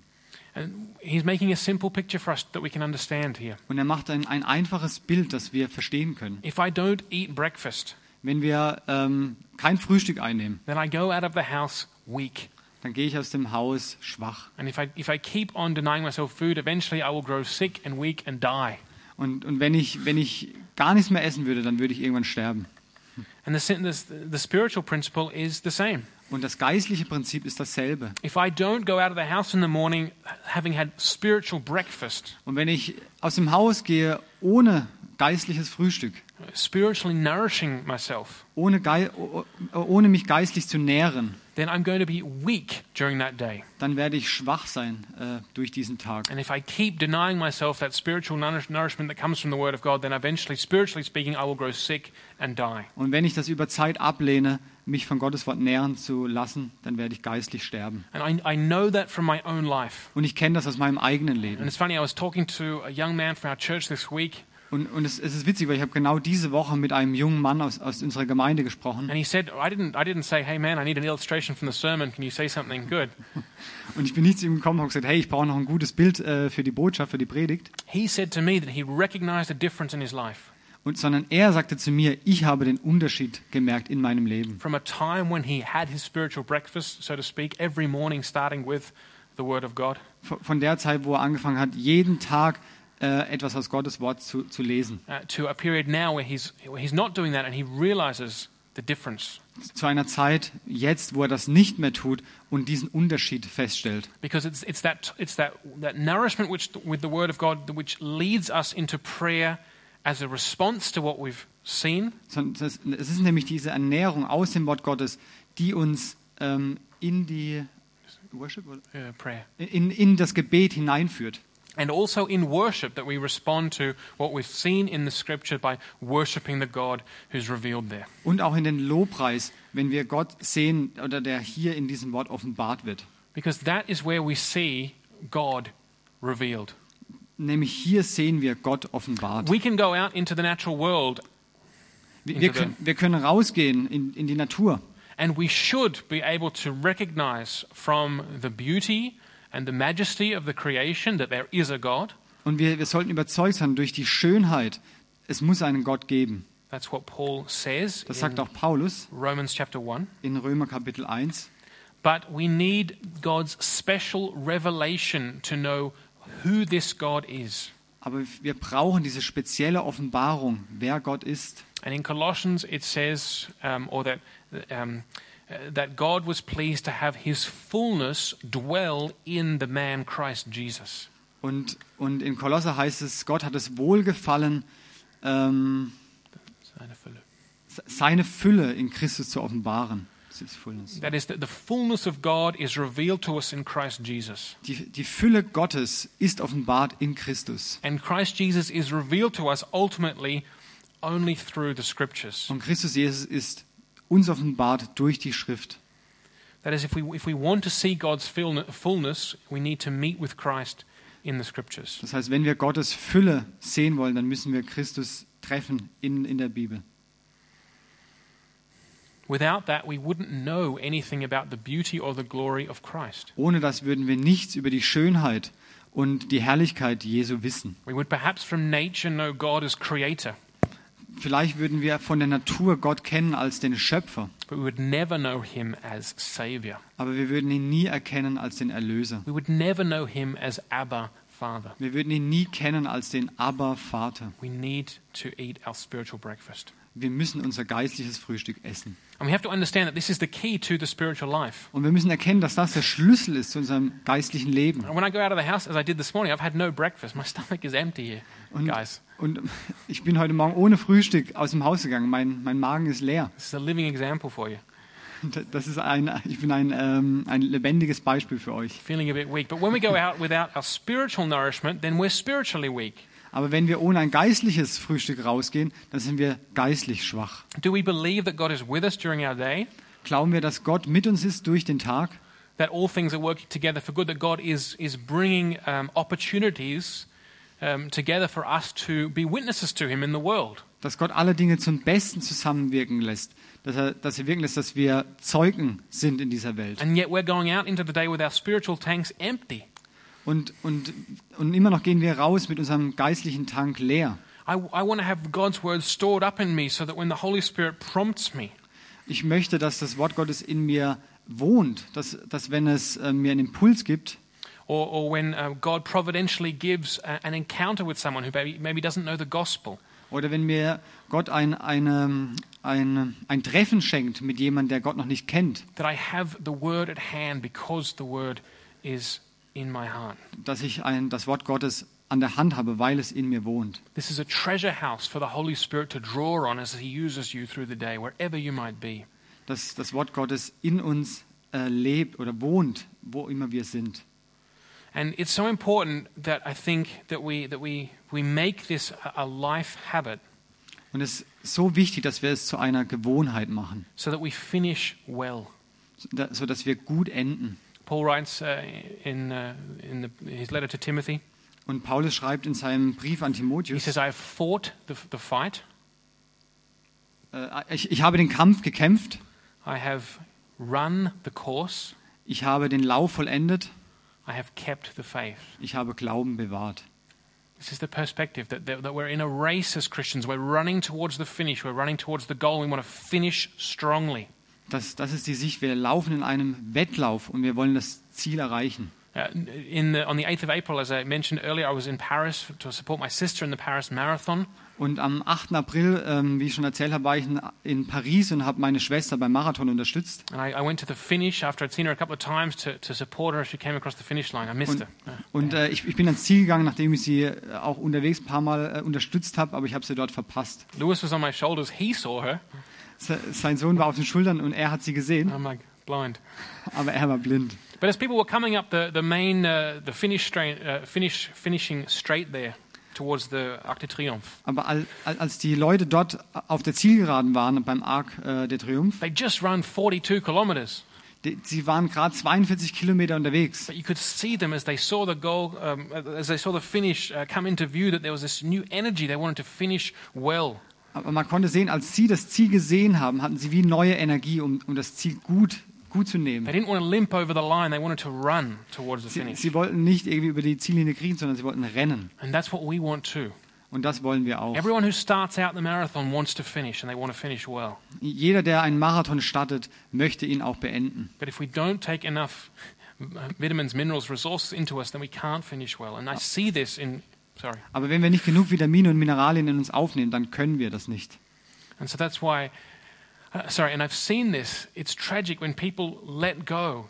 And he's making a simple picture for us that we can understand here. Und er macht ein, ein einfaches Bild, das wir verstehen können. If I don't eat breakfast, Wenn wir ähm, kein Frühstück einnehmen, then I go out of the house weak. Dann gehe ich aus dem Haus schwach. And if I, if I keep on denying myself food, eventually I will grow sick and weak and die. Und, und wenn, ich, wenn ich gar nichts mehr essen würde, dann würde ich irgendwann sterben. And the, the, the spiritual principle is the same. Und das geistliche Prinzip ist dasselbe. If I don't go out of the house in the morning having had spiritual breakfast, Und wenn ich aus dem Haus gehe ohne geistliches Frühstück, spiritually nourishing myself, ohne, ohne mich geistlich zu nähren, then I'm going to be weak during that day. dann werde ich schwach sein äh, durch diesen Tag. And if I keep denying myself that spiritual nourish- nourishment that comes from the Word of God, then eventually, spiritually speaking, I will grow sick and die. Und wenn ich das über Zeit ablehne, mich von Gottes Wort nähren zu lassen, dann werde ich geistlich sterben. And I, I know that from my own life. Und ich kenne das aus meinem eigenen And Leben. it's funny, I was talking to a young man from our church this week, Und, und es, es ist witzig, weil ich habe genau diese Woche mit einem jungen Mann aus, aus unserer Gemeinde gesprochen. and he said, I didn't, I didn't say, hey man, I need an illustration from the sermon. Can you say something good? Und ich bin nicht zu ihm gekommen und habe gesagt, hey, ich brauche noch ein gutes Bild äh, für die Botschaft, für die Predigt. He said to me that he recognized a difference in his life Und, sondern er sagte zu mir, ich habe den Unterschied gemerkt in meinem Leben. from a time when he had his spiritual breakfast, so to speak, every morning starting with the Word of God, Von von der Zeit, wo er angefangen hat, jeden Tag äh, etwas aus Gottes Wort zu, zu lesen. uh, to a period now where he's, where he's not doing that and he realizes the difference. Zu einer Zeit jetzt, wo er das nicht mehr tut und diesen Unterschied feststellt. Because it's, it's, that, it's that, that nourishment which, with the Word of God which leads us into prayer as a response to what we've seen, Es ist nämlich diese Ernährung aus dem Wort Gottes, die uns ähm, in die Worship, uh, prayer. in, in das Gebet hineinführt. And also in worship, that we respond to what we've seen in the scripture by worshiping the God who's revealed there. Und auch in den Lobpreis, wenn wir Gott sehen oder der hier in diesem Wort offenbart wird. Because that is where we see God revealed. Nämlich hier sehen wir Gott offenbart. We can go out into the natural world Wir, wir, können, wir können rausgehen in, in die Natur and we should be able to recognize from the beauty and the majesty of the creation that there is a God. und wir, wir sollten überzeugt sein durch die Schönheit. Es muss einen Gott geben. That's what Paul says Das in sagt auch Paulus Romans chapter 1. in Römer Kapitel 1. But we need God's special revelation to know who this God is. Aber wir brauchen diese spezielle Offenbarung, wer Gott ist. And in Colossians, it says, um, or that, um, that God was pleased to have his fullness dwell in the man Christ Jesus. Und, und in Kolosser heißt es, Gott hat es wohlgefallen, ähm, Seine Fülle. seine Fülle in Christus zu offenbaren. Das ist Fullness. That is, the fullness of God is revealed to us in Christ Jesus. Die, die Fülle Gottes ist offenbart in Christus. And Christ Jesus is revealed to us ultimately only through the scriptures. Und Christus Jesus ist uns offenbart durch die Schrift. That is, if we, if we want to see God's fullne- fullness, we need to meet with Christ in the scriptures. Das heißt, wenn wir Gottes Fülle sehen wollen, dann müssen wir Christus treffen in, in der Bibel. Without that, we wouldn't know anything about the beauty or the glory of Christ. Ohne das würden wir nichts über die Schönheit und die Herrlichkeit Jesu wissen. We would perhaps from nature know God as creator, Vielleicht würden wir von der Natur Gott kennen als den Schöpfer, but we would never know him as Savior. aber wir würden ihn nie erkennen als den Erlöser. We would never know him as Abba, Father. Wir würden ihn nie kennen als den Abba-Vater. We need to eat our spiritual breakfast. Wir müssen unser geistliches Frühstück essen. And we have to understand that this is the key to the spiritual life. Und wir müssen erkennen, dass das der Schlüssel ist zu unserem geistlichen Leben. And when I go out of the house, as I did this morning, I've had no breakfast. My stomach is empty here, Und, guys. und ich bin heute Morgen ohne Frühstück aus dem Haus gegangen. Mein, mein Magen ist leer. This is a living example for you. Das ist ein, ich bin ein, ähm, ein lebendiges Beispiel für euch. Feeling a bit weak. But when we go out without our spiritual nourishment, then we're spiritually weak. Aber wenn wir ohne ein geistliches Frühstück rausgehen, dann sind wir geistlich schwach. Do we believe that God is with us during our day? Glauben wir, dass Gott mit uns ist durch den Tag? That all things are working together for good? That God is, is bringing um, opportunities um, together for us to be witnesses to Him in the world? Dass Gott alle Dinge zum Besten zusammenwirken lässt? Dass er, dass er wirken lässt, dass wir Zeugen sind in dieser Welt? And yet we're going out into the day with our spiritual tanks empty. Und, und, und immer noch gehen wir raus mit unserem geistlichen Tank leer. I, I want to have God's word stored up in me so that when the Holy Spirit prompts me, Ich möchte, dass das Wort Gottes in mir wohnt, dass, dass wenn es äh, mir einen Impuls gibt or, or when uh, God providentially gives a, an encounter with someone who maybe, maybe doesn't know the gospel, oder wenn mir Gott ein, eine, ein, ein Treffen schenkt mit jemandem, der Gott noch nicht kennt, that I have the word at hand because the word is in my heart. dass ich ein, das Wort Gottes an der Hand habe, weil es in mir wohnt. This is a treasure house for the Holy Spirit to draw on as He uses you through the day, wherever you might be. Dass das Wort Gottes in uns äh, lebt oder wohnt, wo immer wir sind. And it's so important that I think that we, that we, we make this a, life habit Und es ist so wichtig, dass wir es zu einer Gewohnheit machen, so that we finish well. da- sodass wir gut enden. Paul writes uh, in, uh, in the, his letter to Timothy, Und Paulus schreibt in seinem Brief an he Timotheus, says, I have fought the, the fight, äh, ich, ich habe den Kampf gekämpft, I have run the course, ich habe den Lauf vollendet, I have kept the faith. ich habe Glauben bewahrt. This is the perspective that, that, that we're in a race as Christians. We're running towards the finish. We're running towards the goal. We want to finish strongly. Das, das ist die Sicht. Wir laufen in einem Wettlauf und wir wollen das Ziel erreichen. Uh, in the, on the 8th of April, as I mentioned earlier, I was in Paris to support my sister in the Paris Marathon. Und am 8. April, ähm, wie ich schon erzählt habe, war ich in, in Paris und habe meine Schwester beim Marathon unterstützt. And I, I went to the finish after I'd seen her a couple of times to, to support her. She came across the finish line. I missed Und, her. Und äh, ich, ich bin ans Ziel gegangen, nachdem ich sie äh, auch unterwegs ein paar Mal äh, unterstützt habe, aber ich habe sie dort verpasst. Lewis was on my shoulders. He saw her. Se, sein Sohn war auf den Schultern und er hat sie gesehen, I'm like blind. aber er war blind. But as people were coming up the, the main, uh, the finish, straight, uh, finish, finishing straight there towards the Arc de Triomphe, Aber al, al- als die Leute dort auf der Zielgeraden waren, beim Arc äh, der Triumph, they just run 42 kilometers. sie waren gerade 42 Kilometer unterwegs. But you could see them as they saw the goal, um, as they saw the finish uh, come into view, that there was this new energy. They wanted to finish well. Aber man konnte sehen, als sie das Ziel gesehen haben, hatten sie wie neue Energie, um, um das Ziel gut, gut zu They nehmen. didn't want to limp over the line. They wanted to run towards the Sie, finish. sie wollten nicht irgendwie über die Ziellinie kriegen, sondern sie wollten rennen. And that's what we want too. Und das wollen wir auch. Everyone who starts out the marathon wants to finish, and they want to finish well. Jeder, der einen Marathon startet, möchte ihn auch beenden. But if we don't take enough vitamins, minerals, resources into us, then we can't finish well. And I see this in, sorry. Aber wenn wir nicht genug Vitamine und Mineralien in uns aufnehmen, dann können wir das nicht. And so that's why, uh, sorry, and I've seen this. It's tragic when people let go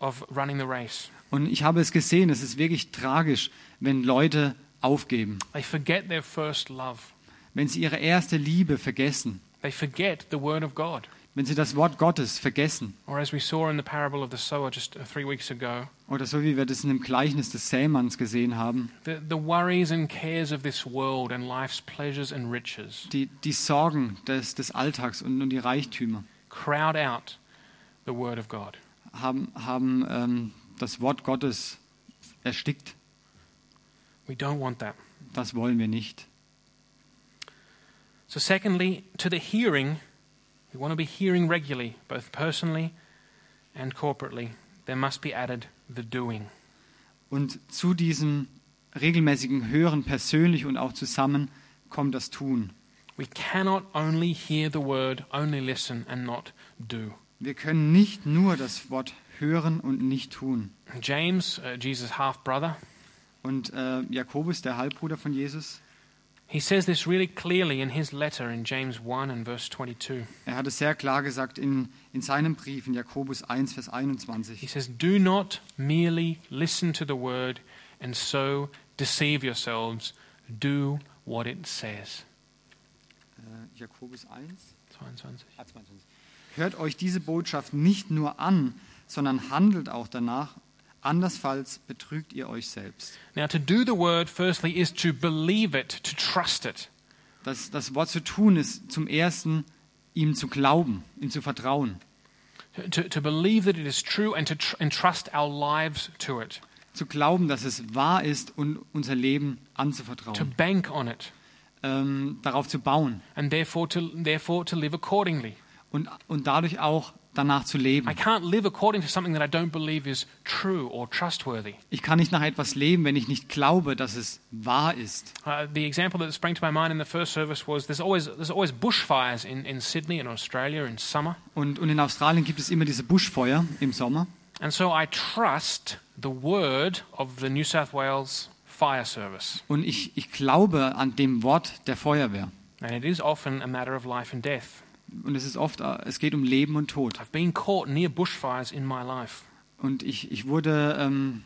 of running the race. Und ich habe es gesehen, es ist wirklich tragisch, wenn Leute aufgeben, They forget their first love. wenn sie ihre erste Liebe vergessen, They forget the word of God. Wenn sie das Wort Gottes vergessen, or as we saw in the parable of the sower just uh, three weeks ago, oder so wie wir das in dem Gleichnis des Sämanns gesehen haben, the, the worries and cares of this world and life's pleasures and riches die, die Sorgen des, des Alltags und, und die Reichtümer crowd out the word of God. haben, haben ähm, das Wort Gottes erstickt. We don't want that. Das wollen wir nicht. So, secondly, to the hearing, we want to be hearing regularly, both personally and corporately. There must be added the doing. Und zu diesem regelmäßigen Hören persönlich und auch zusammen kommt das Tun. We cannot only hear the word, only listen, and not do. Wir können nicht nur das Wort hören und nicht tun. James, uh, Jesus' half brother, Und äh, Jakobus, der Halbbruder von Jesus, he says this really clearly in his letter in James 1 and verse 22. er hat es sehr klar gesagt in, in seinem Brief in Jakobus 1, Vers He 21. says, Do not merely listen to the word and so deceive yourselves. Do what it says. Äh, Jakobus 1, 22. ah, 22. Hört euch diese Botschaft nicht nur an, sondern handelt auch danach. Andernfalls betrügt ihr euch selbst. Now, to do the word, firstly, is to believe it, to trust it. Das, das Wort zu tun ist zum Ersten, ihm zu glauben, ihm zu vertrauen. To, to believe that it is true and to tr- entrust our lives to it. Zu glauben, dass es wahr ist und unser Leben To anzuvertrauen. bank on it. Ähm, darauf zu bauen And therefore to, therefore to live accordingly. und, und dadurch auch danach zu leben. I can't live according to something that I don't believe is true or trustworthy. Ich kann nicht nach etwas leben, wenn ich nicht glaube, dass es wahr ist. Uh, the example that sprang to my mind in the first service was there's always, there's always bushfires in, in Sydney and Australia in summer. Und, und in Australien gibt es immer diese Buschfeuer im Sommer. And so I trust the word of the New South Wales Fire Service. Und ich, ich glaube an dem Wort der Feuerwehr. And it is often a matter of life and death. Und es ist oft, es geht um Leben und Tod. I've been caught near bushfires in my life. Und ich, ich wurde ähm,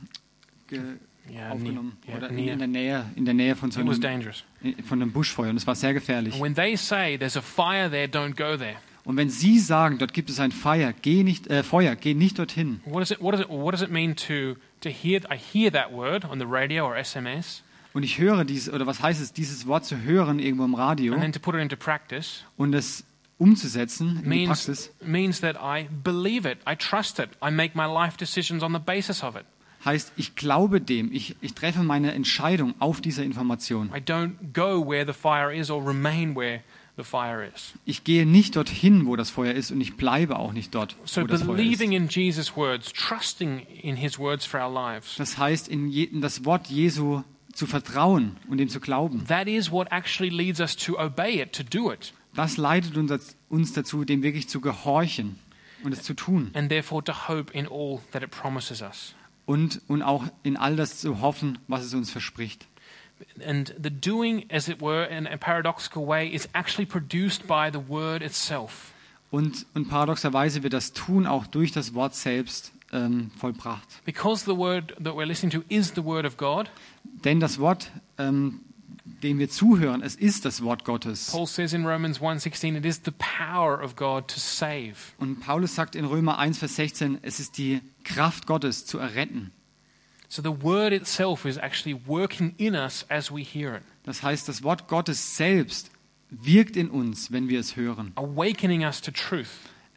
Yeah, aufgenommen near, oder yeah, in, in der Nähe, in der Nähe von so einem, dangerous. von einem Buschfeuer. Und es war sehr gefährlich. And when they say there's a fire there, don't go there. Und wenn Sie sagen, dort gibt es ein Feuer, geh nicht, äh, Feuer, geh nicht dorthin. What does it, what does it, what does it mean to, to hear? I hear that word on the radio or SMS, Und ich höre dieses, oder was heißt es, dieses Wort zu hören irgendwo im Radio and then to put it into practice und es umzusetzen in die means, Praxis, means that I believe it, I trust it, I make my life decisions on the basis of it. heißt, ich glaube dem, ich, ich treffe meine Entscheidung auf dieser Information. I don't go where the fire is or remain where the fire is. Ich gehe nicht dorthin, wo das Feuer ist und ich bleibe auch nicht dort, So wo das Feuer believing ist. in Jesus' words, trusting in his words for our lives, Das heißt, in, je, in das Wort Jesu zu vertrauen und ihm zu glauben, that is what actually leads us to obey it, to do it, das leitet uns, uns dazu, dem wirklich zu gehorchen und es zu tun and therefore to hope in all that it promises us. und, und auch in all das zu hoffen, was es uns verspricht. And the doing, as it were, in a paradoxical way, is actually produced by the word itself. Und, und paradoxerweise wird das Tun auch durch das Wort selbst ähm, vollbracht. Because the word that we're listening to is the word of God, Denn das Wort, ähm, dem wir zuhören, es ist das Wort Gottes. Paul says in Romans 1:16, it is the power of God to save. Und Paulus sagt in Römer 1, Vers 16, es ist die Kraft Gottes zu erretten. So the word itself is actually working in us as we hear it, Das heißt, das Wort Gottes selbst wirkt in uns, wenn wir es hören. awakening us to truth.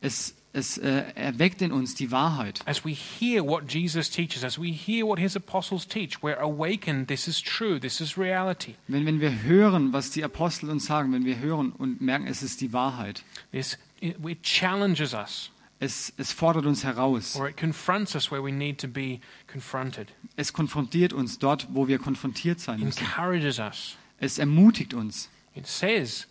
Es, es äh, erweckt in uns die Wahrheit. As we hear what Jesus teaches, as we hear what his apostles teach, we're awakened. This is true. This is reality. Wenn, wenn wir hören, was die Apostel uns sagen, wenn wir hören und merken, es ist die Wahrheit, This it, it challenges us, es, es fordert uns heraus, or it confronts us where we need to be confronted. es konfrontiert uns dort, wo wir konfrontiert sein müssen. Encourages us. Es ermutigt uns. It says,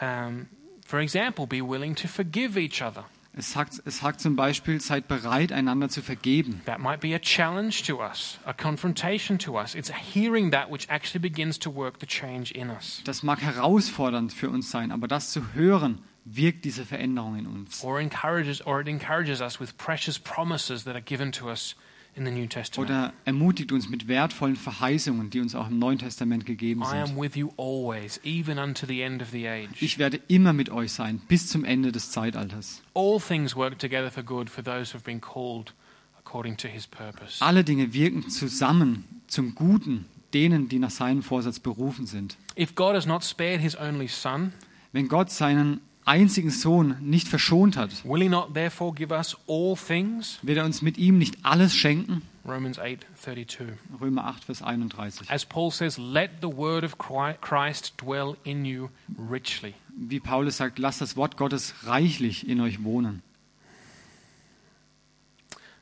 um, for example, be willing to forgive each other. Es sagt, es sagt zum Beispiel, seid bereit, einander zu vergeben. That might be a challenge to us, a confrontation to us. It's hearing that which actually begins to work the change in us. Das mag herausfordernd für uns sein, aber das zu hören, wirkt diese Veränderung in uns. Or encourages or it encourages us with precious promises that are given to us in the New Testament. oder ermutigt uns mit wertvollen Verheißungen, die uns auch im Neuen Testament gegeben I am sind. with you always, even unto the end of the age. Ich werde immer mit euch sein, bis zum Ende des Zeitalters. All things work together for good for those who have been called according to his purpose. Alle Dinge wirken zusammen zum Guten denen, die nach seinem Vorsatz berufen sind. If God has not spared his only son, Wenn Gott seinen einzigen Sohn nicht verschont hat, will he not therefore give us all things? wird er uns mit ihm nicht alles schenken? Romans 8:32. Römer 8, Vers 31. As Paul says, let the word of Chri- Christ dwell in you richly. Wie Paulus sagt, lasst das Wort Gottes reichlich in euch wohnen.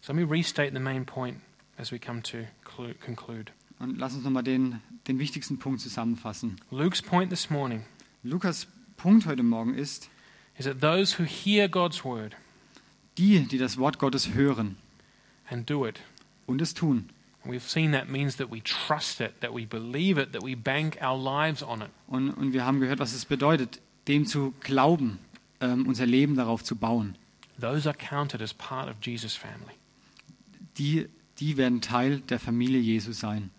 So let me restate the main point as we come to clu- conclude. Und lass uns nochmal den, den wichtigsten Punkt zusammenfassen. Luke's point this morning Lukas Punkt heute Morgen ist, is that those who hear God's word die, die das Wort Gottes hören and do it, und es tun. and we've seen that means that we trust it, that we believe it, that we bank our lives on it. Und, und wir haben gehört, was es bedeutet, dem zu glauben, ähm, unser Leben darauf zu bauen. Those are counted as part of Jesus' family. Die, die werden Teil der Familie Jesu sein.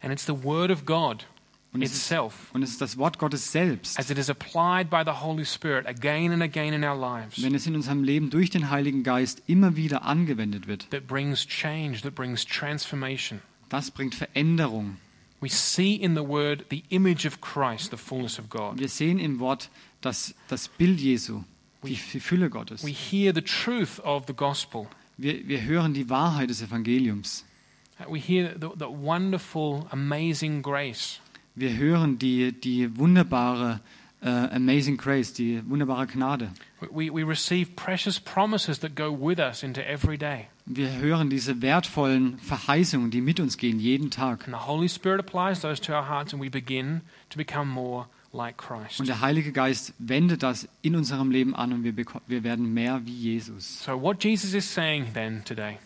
And it's the word of God Und es, ist, und es ist das Wort Gottes selbst, as it is applied by the Holy Spirit again and again in our lives, wenn es in unserem Leben durch den Heiligen Geist immer wieder angewendet wird. that brings change, that brings transformation. Das bringt Veränderung. We see in the word the image of Christ, the fullness of God. Wir sehen im Wort das, das Bild Jesu, die, die Fülle Gottes. We hear the truth of the gospel. Wir, wir hören die Wahrheit des Evangeliums. We hear the, the wonderful, amazing grace. Wir hören die, die wunderbare äh, Amazing Grace, die wunderbare Gnade. We, we receive precious promises that go with us into every day. Wir hören diese wertvollen Verheißungen, die mit uns gehen, jeden Tag. And the Holy Spirit applies those to our hearts, and we begin to become more like Christ. Und der Heilige Geist wendet das in unserem Leben an und wir, wir werden mehr wie Jesus. So, what Jesus is saying then today,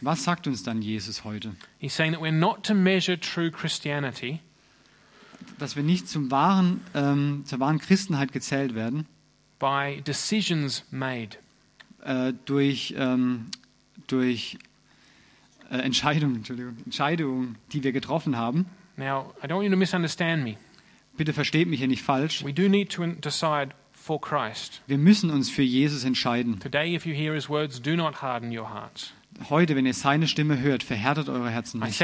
Was sagt uns dann Jesus heute? he's saying that we're not to measure true Christianity Dass wir nicht zum wahren, ähm, zur wahren Christenheit gezählt werden by decisions made, äh, durch, ähm, durch äh, Entscheidungen, Entscheidungen, die wir getroffen haben. Now, I don't want you to misunderstand me. Bitte versteht mich hier nicht falsch. We do need to decide for Christ. Wir müssen uns für Jesus entscheiden. Today, if you hear his words, do not harden your hearts. Heute, wenn ihr seine Stimme hört, verhärtet eure Herzen I nicht.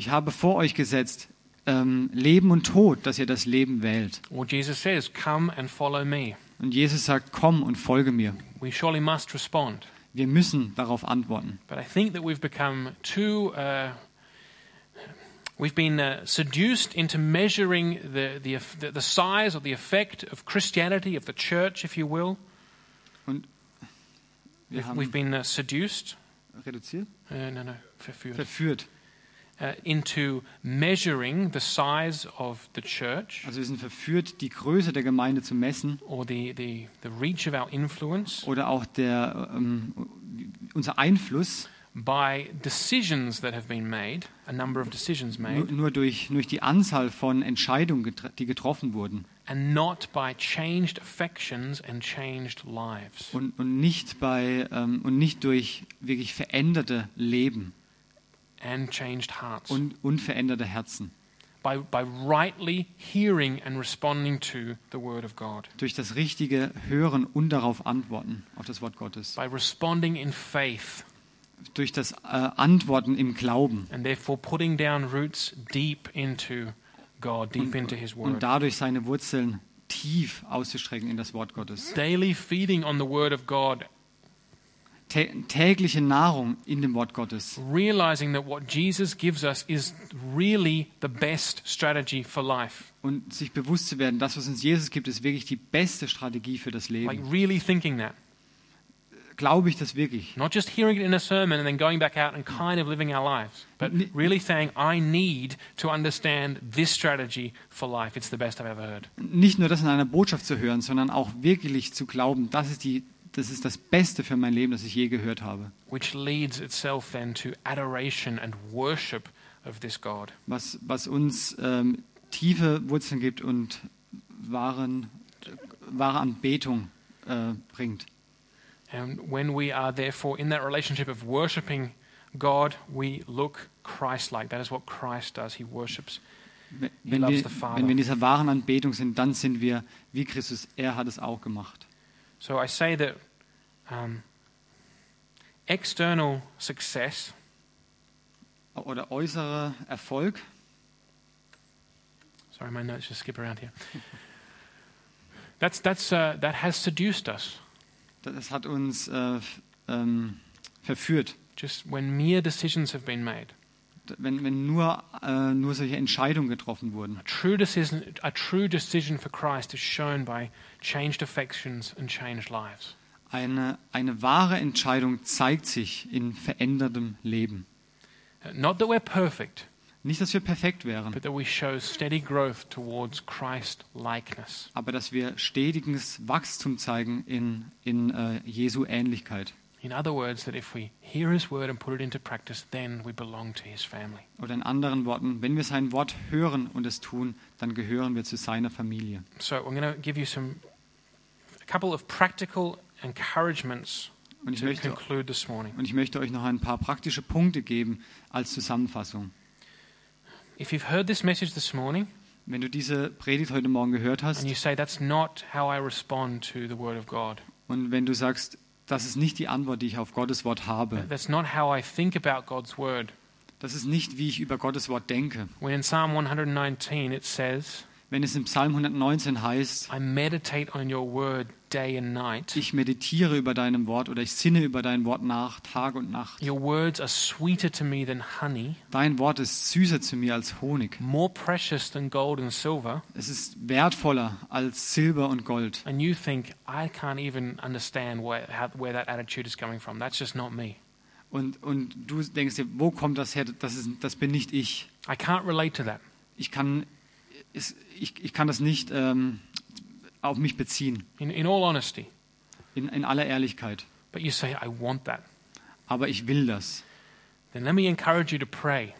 Ich habe vor euch gesetzt ähm, Leben und Tod, dass ihr das Leben wählt. Or Jesus says, come and follow me. Und Jesus sagt, komm und folge mir. We surely must respond. Wir müssen darauf antworten. But I think that we've become too. Uh, we've been uh, seduced into measuring the, the, the, the size or the effect of Christianity, of the church, if you will. Und wir We've, haben we've been uh, seduced. reduziert, Uh, no, no, verführt. verführt. Uh, into measuring the size of the church Also wir sind verführt, die Größe der Gemeinde zu messen or the, the, the reach of our influence oder auch der, ähm, unser Einfluss by decisions that have been made, a number of decisions nur, made, nur durch, durch die Anzahl von Entscheidungen, getre- die getroffen wurden and not by changed affections and changed lives. und, und, nicht, bei, ähm, und nicht durch wirklich veränderte Leben and changed hearts und unveränderte Herzen. by, by rightly hearing and responding to the Word of God, Durch das richtige Hören und darauf antworten, auf das Wort Gottes. by responding in faith Durch das äh, Antworten im Glauben. and therefore putting down roots deep into God, deep into His und Word. dadurch seine Wurzeln tief auszustrecken in das Wort Gottes. Daily feeding on the Word of God, tägliche Nahrung in dem Wort Gottes. realizing that what Jesus gives us is really the best strategy for life. Und sich bewusst zu werden, das, was uns Jesus gibt, ist wirklich die beste Strategie für das Like Leben. really thinking that. Glaube ich das wirklich? Not just hearing it in a sermon and then going back out and kind of living our lives, but really saying, I need to understand this strategy for life. It's the best I've ever heard. Nicht nur das in einer Botschaft zu hören, sondern auch wirklich zu glauben, das ist, die, das ist das Beste für mein Leben, das ich je gehört habe. which leads itself then to adoration and worship of this God. Was, was uns ähm, tiefe Wurzeln gibt und wahren, wahre Anbetung äh, bringt. And when we are therefore in that relationship of worshiping God, we look Christ like. That is what Christ does. He worships. He wenn loves wir, the Father. wenn wir in dieser wahren Anbetung sind, dann sind wir wie Christus. Er hat es auch gemacht. So I say that um, external success Oder äußerer Erfolg, Sorry, my notes just skip around here. That's, that's, uh, that has seduced us. das hat uns äh, ähm, verführt. Just when mere decisions have been made. Wenn, wenn nur, äh, nur solche Entscheidungen getroffen wurden. A true, decision, a true decision for Christ is shown by changed affections and changed lives. Eine, eine wahre Entscheidung zeigt sich in verändertem Leben. Not that we're perfect, Nicht, dass wir perfekt wären, but that we show steady growth towards Christ likeness. aber dass wir stetiges Wachstum zeigen in, in äh, Jesu Ähnlichkeit. In other words, that if we hear His word and put it into practice, then we belong to His family. Oder in anderen Worten, wenn wir sein Wort hören und es tun, dann gehören wir zu seiner Familie. So I'm going to give you some, a couple of practical encouragements Und ich, to möchte, conclude this morning. und ich möchte euch noch ein paar praktische Punkte geben als Zusammenfassung. If you've heard this message this morning Wenn du diese Predigt heute Morgen gehört hast and you say that's not how I respond to the Word of God, und wenn du sagst, das ist nicht die Antwort, die ich auf Gottes Wort habe, that's not how I think about God's Word. das ist nicht, wie ich über Gottes Wort denke. When in Psalm 119 it says, Wenn es im Psalm 119 heißt, I meditate on your word day and night. ich meditiere über deinem Wort oder ich sinne über dein Wort nach, Tag und Nacht. Your words are sweeter to me than honey, Dein Wort ist süßer zu mir als Honig. more precious than gold and silver. Es ist wertvoller als Silber und Gold. And you think, I can't even understand where, where that attitude is coming from. That's just not me. Und, und du denkst dir, wo kommt das her? Das, ist, das bin nicht ich. I can't relate to that. Ich kann, ich, ich kann das nicht ähm, auf mich beziehen, In, in all honesty. in, in aller Ehrlichkeit. But you say, I want that. Aber ich will das. Then let me encourage you to pray.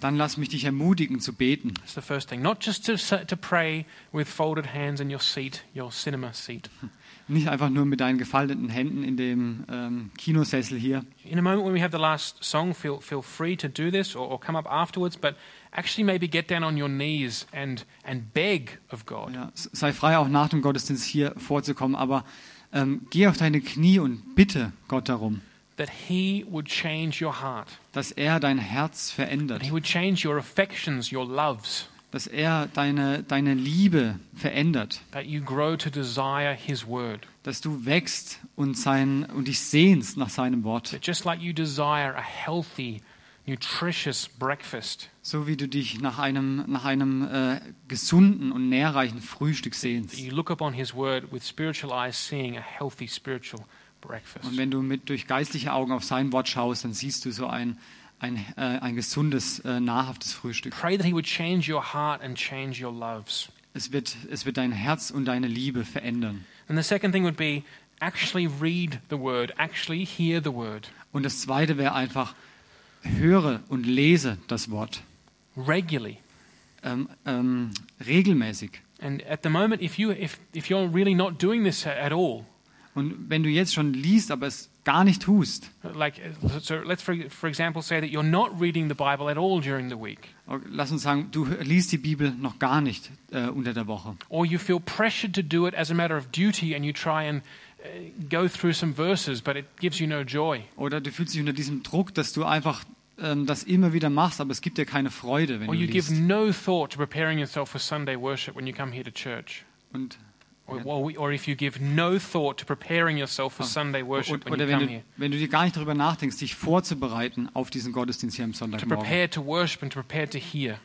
Dann lass mich dich ermutigen zu beten. That's the first thing. Not just to, to pray with folded hands in your seat, your cinema seat. Nicht einfach nur mit deinen gefalteten Händen in dem ähm, Kinosessel hier. In a moment when we have the last song, feel, feel free to do this or, or come up afterwards, but actually maybe get down on your knees and, and beg of God. Ja, sei frei, auch nach dem Gottesdienst hier vorzukommen, aber ähm, geh auf deine Knie und bitte Gott darum, That He would change your heart, dass er dein Herz that verändert, He would change your affections, your loves, dass er deine, deine Liebe verändert, that you grow to desire His word. dass du wächst und, sein, und dich sehnst nach seinem Wort, That just like you desire a healthy, nutritious breakfast, so wie du dich nach einem, nach einem äh, gesunden und nährreichen Frühstück that sehnst. you look upon His word with spiritual eyes, seeing a healthy spiritual breakfast. Und wenn du mit durch geistliche Augen auf sein Wort schaust, dann siehst du so ein, ein, äh, ein gesundes, äh, nahrhaftes Frühstück. Pray that He would change your heart and change your loves. Es wird, es wird dein Herz und deine Liebe verändern. And the second thing would be actually read the word, actually hear the word Und das Zweite wäre einfach, höre und lese das Wort regularly. ähm, ähm, regelmäßig. And at the moment, if, you, if, if you're really not doing this at all, Und wenn du jetzt schon liest, aber es gar nicht tust, like, so let's for, for example say that you're not reading the Bible at all during the week, lass uns sagen, du liest die Bibel noch gar nicht äh, unter der Woche. or you feel pressured to do it as a matter of duty and you try and uh, go through some verses, but it gives you no joy. Oder du fühlst dich unter diesem Druck, dass du einfach ähm, das immer wieder machst, aber es gibt dir keine Freude, wenn Or du you give no thought to preparing yourself for Sunday worship when you come here to church. Und, When oder wenn du, wenn du dir gar nicht darüber nachdenkst, dich vorzubereiten auf diesen Gottesdienst hier am Sonntagmorgen. to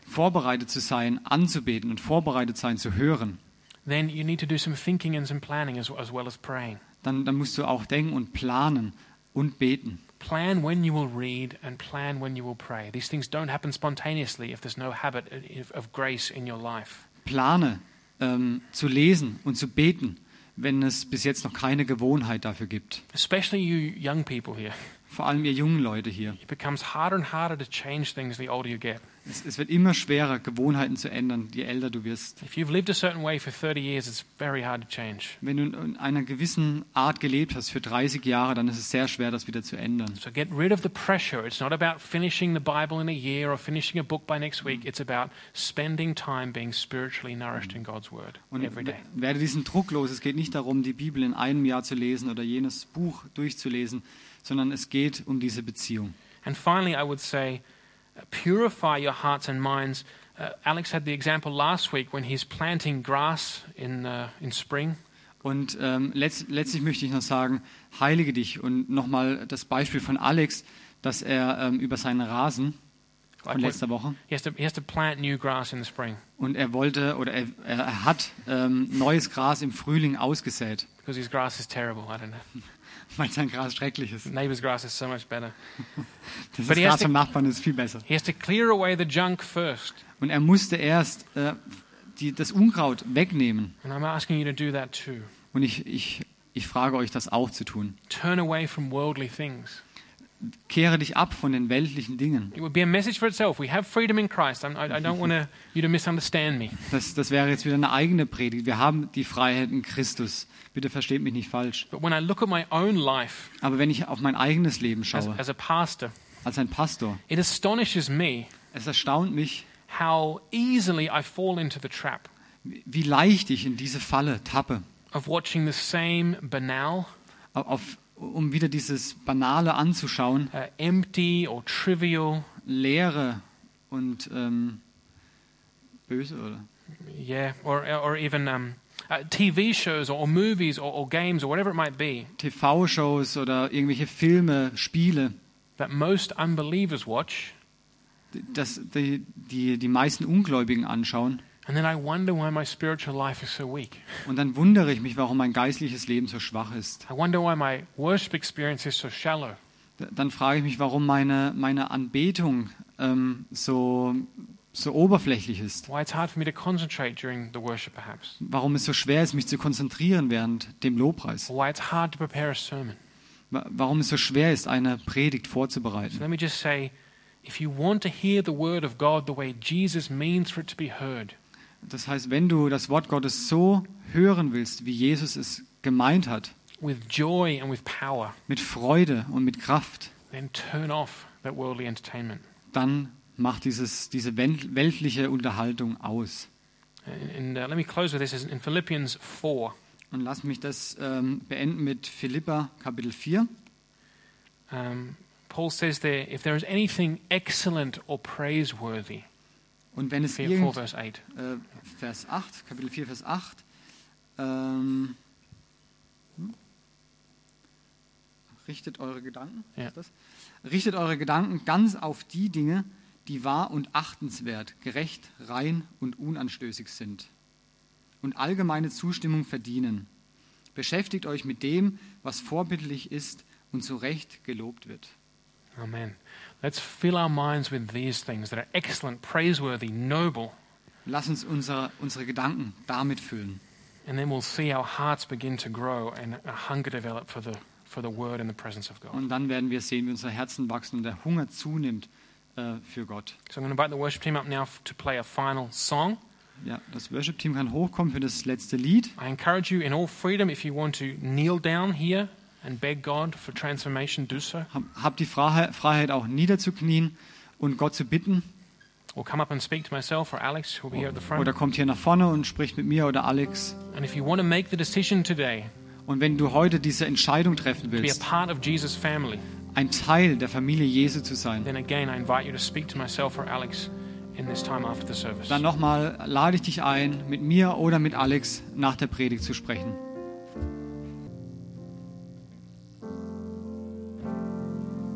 Vorbereitet zu sein, anzubeten und vorbereitet sein zu hören. then you need to do some thinking and some planning as, as well as praying. Dann, dann musst du auch denken und planen und beten. Plan when you will read and plan when you will pray. These things don't happen spontaneously if there's no habit of grace in your life. Plane ähm, zu lesen und zu beten, wenn es bis jetzt noch keine Gewohnheit dafür gibt. Especially you young people here. vor allem ihr jungen Leute hier. It becomes harder and harder to change things the older you get. Es, es wird immer schwerer, Gewohnheiten zu ändern, je älter du wirst. If you've lived a certain way for 30 years, it's very hard to change. Wenn du in einer gewissen Art gelebt hast für 30 Jahre, dann ist es sehr schwer, das wieder zu ändern. So get rid of the pressure. It's not about finishing the Bible in a year or finishing a book by next week. It's about spending time being spiritually nourished in God's Word Und every day. werde diesen Druck los. Es geht nicht darum, die Bibel in einem Jahr zu lesen oder jenes Buch durchzulesen, sondern es geht um diese Beziehung. And finally, I would say, purify your hearts and minds. Uh, Alex had the example last week when he's planting grass in, uh, in spring. Und ähm, letzt, letztlich möchte ich noch sagen, heilige dich. Und nochmal das Beispiel von Alex, dass er ähm, über seinen Rasen von letzter Woche he, has to, he has to plant new grass in the spring und er wollte oder er, er hat ähm, neues Gras im Frühling ausgesät, because his grass is terrible. I don't know. weil sein Gras schrecklich ist. Neighbor's grass is so much better. Das But he has Gras to- vom Nachbarn ist viel besser. He has to clear away the junk first. Und er musste erst äh, die, das Unkraut wegnehmen. And I'm asking you to do that too. Und ich, ich, ich frage euch, das auch zu tun. Turn away from worldly things. Kehre dich ab von den weltlichen Dingen. It would be a message for itself. We have freedom in Christ. I'm, I, I don't want to, you to misunderstand me. Das, das wäre jetzt wieder eine eigene Predigt. Wir haben die Freiheit in Christus. Bitte versteht mich nicht falsch. But when I look at my own life Aber wenn ich auf mein eigenes Leben as, schaue, as a pastor, als ein Pastor, it astonishes me es erstaunt mich, how easily I fall into the trap wie leicht ich in diese Falle tappe, of watching the same banal, auf, um wieder dieses Banale anzuschauen, uh, empty or trivial, Leere und ähm, böse, oder? yeah, or, or even um, uh, TV shows or, movies or, or games or whatever it might be TV-Shows oder irgendwelche Filme, Spiele, that most unbelievers watch. das die, die, die meisten Ungläubigen anschauen. And then I wonder why my spiritual life is so weak. Und dann wundere ich mich, warum mein geistliches Leben so schwach ist. I wonder why my worship experience is so shallow. D- Dann frage ich mich, warum meine, meine Anbetung ähm, so, so oberflächlich ist. Why it's hard for me to concentrate during the worship, perhaps. Warum es so schwer ist, mich zu konzentrieren während dem Lobpreis. Or why it's hard to prepare a sermon. Wa- Warum es so schwer ist, eine Predigt So vorzubereiten. let me just say if you want to hear the word of God the way Jesus means for it to be heard, Das heißt, wenn du das Wort Gottes so hören willst, wie Jesus es gemeint hat, with joy and with power, mit Freude und mit Kraft, then turn off that worldly entertainment. dann mach dieses, diese wel- weltliche Unterhaltung aus. And, and uh, let me close with this in Philippians 4. Und lass mich das ähm, beenden mit Philippa Kapitel 4. Um, Paul says there, if there is anything excellent or praiseworthy, Und wenn es 4, irgend, verse 8. äh, Vers 8, Kapitel 4, Vers 8, ähm, hm? richtet eure Gedanken, Ja. richtet eure Gedanken ganz auf die Dinge, die wahr und achtenswert, gerecht, rein und unanstößig sind und allgemeine Zustimmung verdienen. Beschäftigt euch mit dem, was vorbildlich ist und zu Recht gelobt wird. Amen. Let's fill our minds with these things that are excellent, praiseworthy, noble, Lass uns unsere, unsere Gedanken damit füllen. and then we'll see our hearts begin to grow and a hunger develop for the, for the word and the presence of God. Und dann werden wir sehen, wie unsere Herzen wachsen und der Hunger zunimmt äh, für Gott. So I'm going to invite the worship team up now to play a final song. Ja, das Worship-Team kann hochkommen für das letzte Lied. I encourage you in all freedom, if you want to kneel down here and beg God for transformation, do so. Hab- Habt die Freiheit, Freiheit auch niederzuknien und Gott zu bitten. Or come up and speak to myself or Alex, who'll be here at the front. Oder kommt hier nach vorne und spricht mit mir oder Alex. And if you want to make the decision today Und wenn du heute diese Entscheidung treffen to be a willst, part of Jesus' family, ein Teil der Familie Jesu zu sein, then again I invite you to speak to myself or Alex in this time after the service. dann nochmal lade ich dich ein, mit mir oder mit Alex nach der Predigt zu sprechen.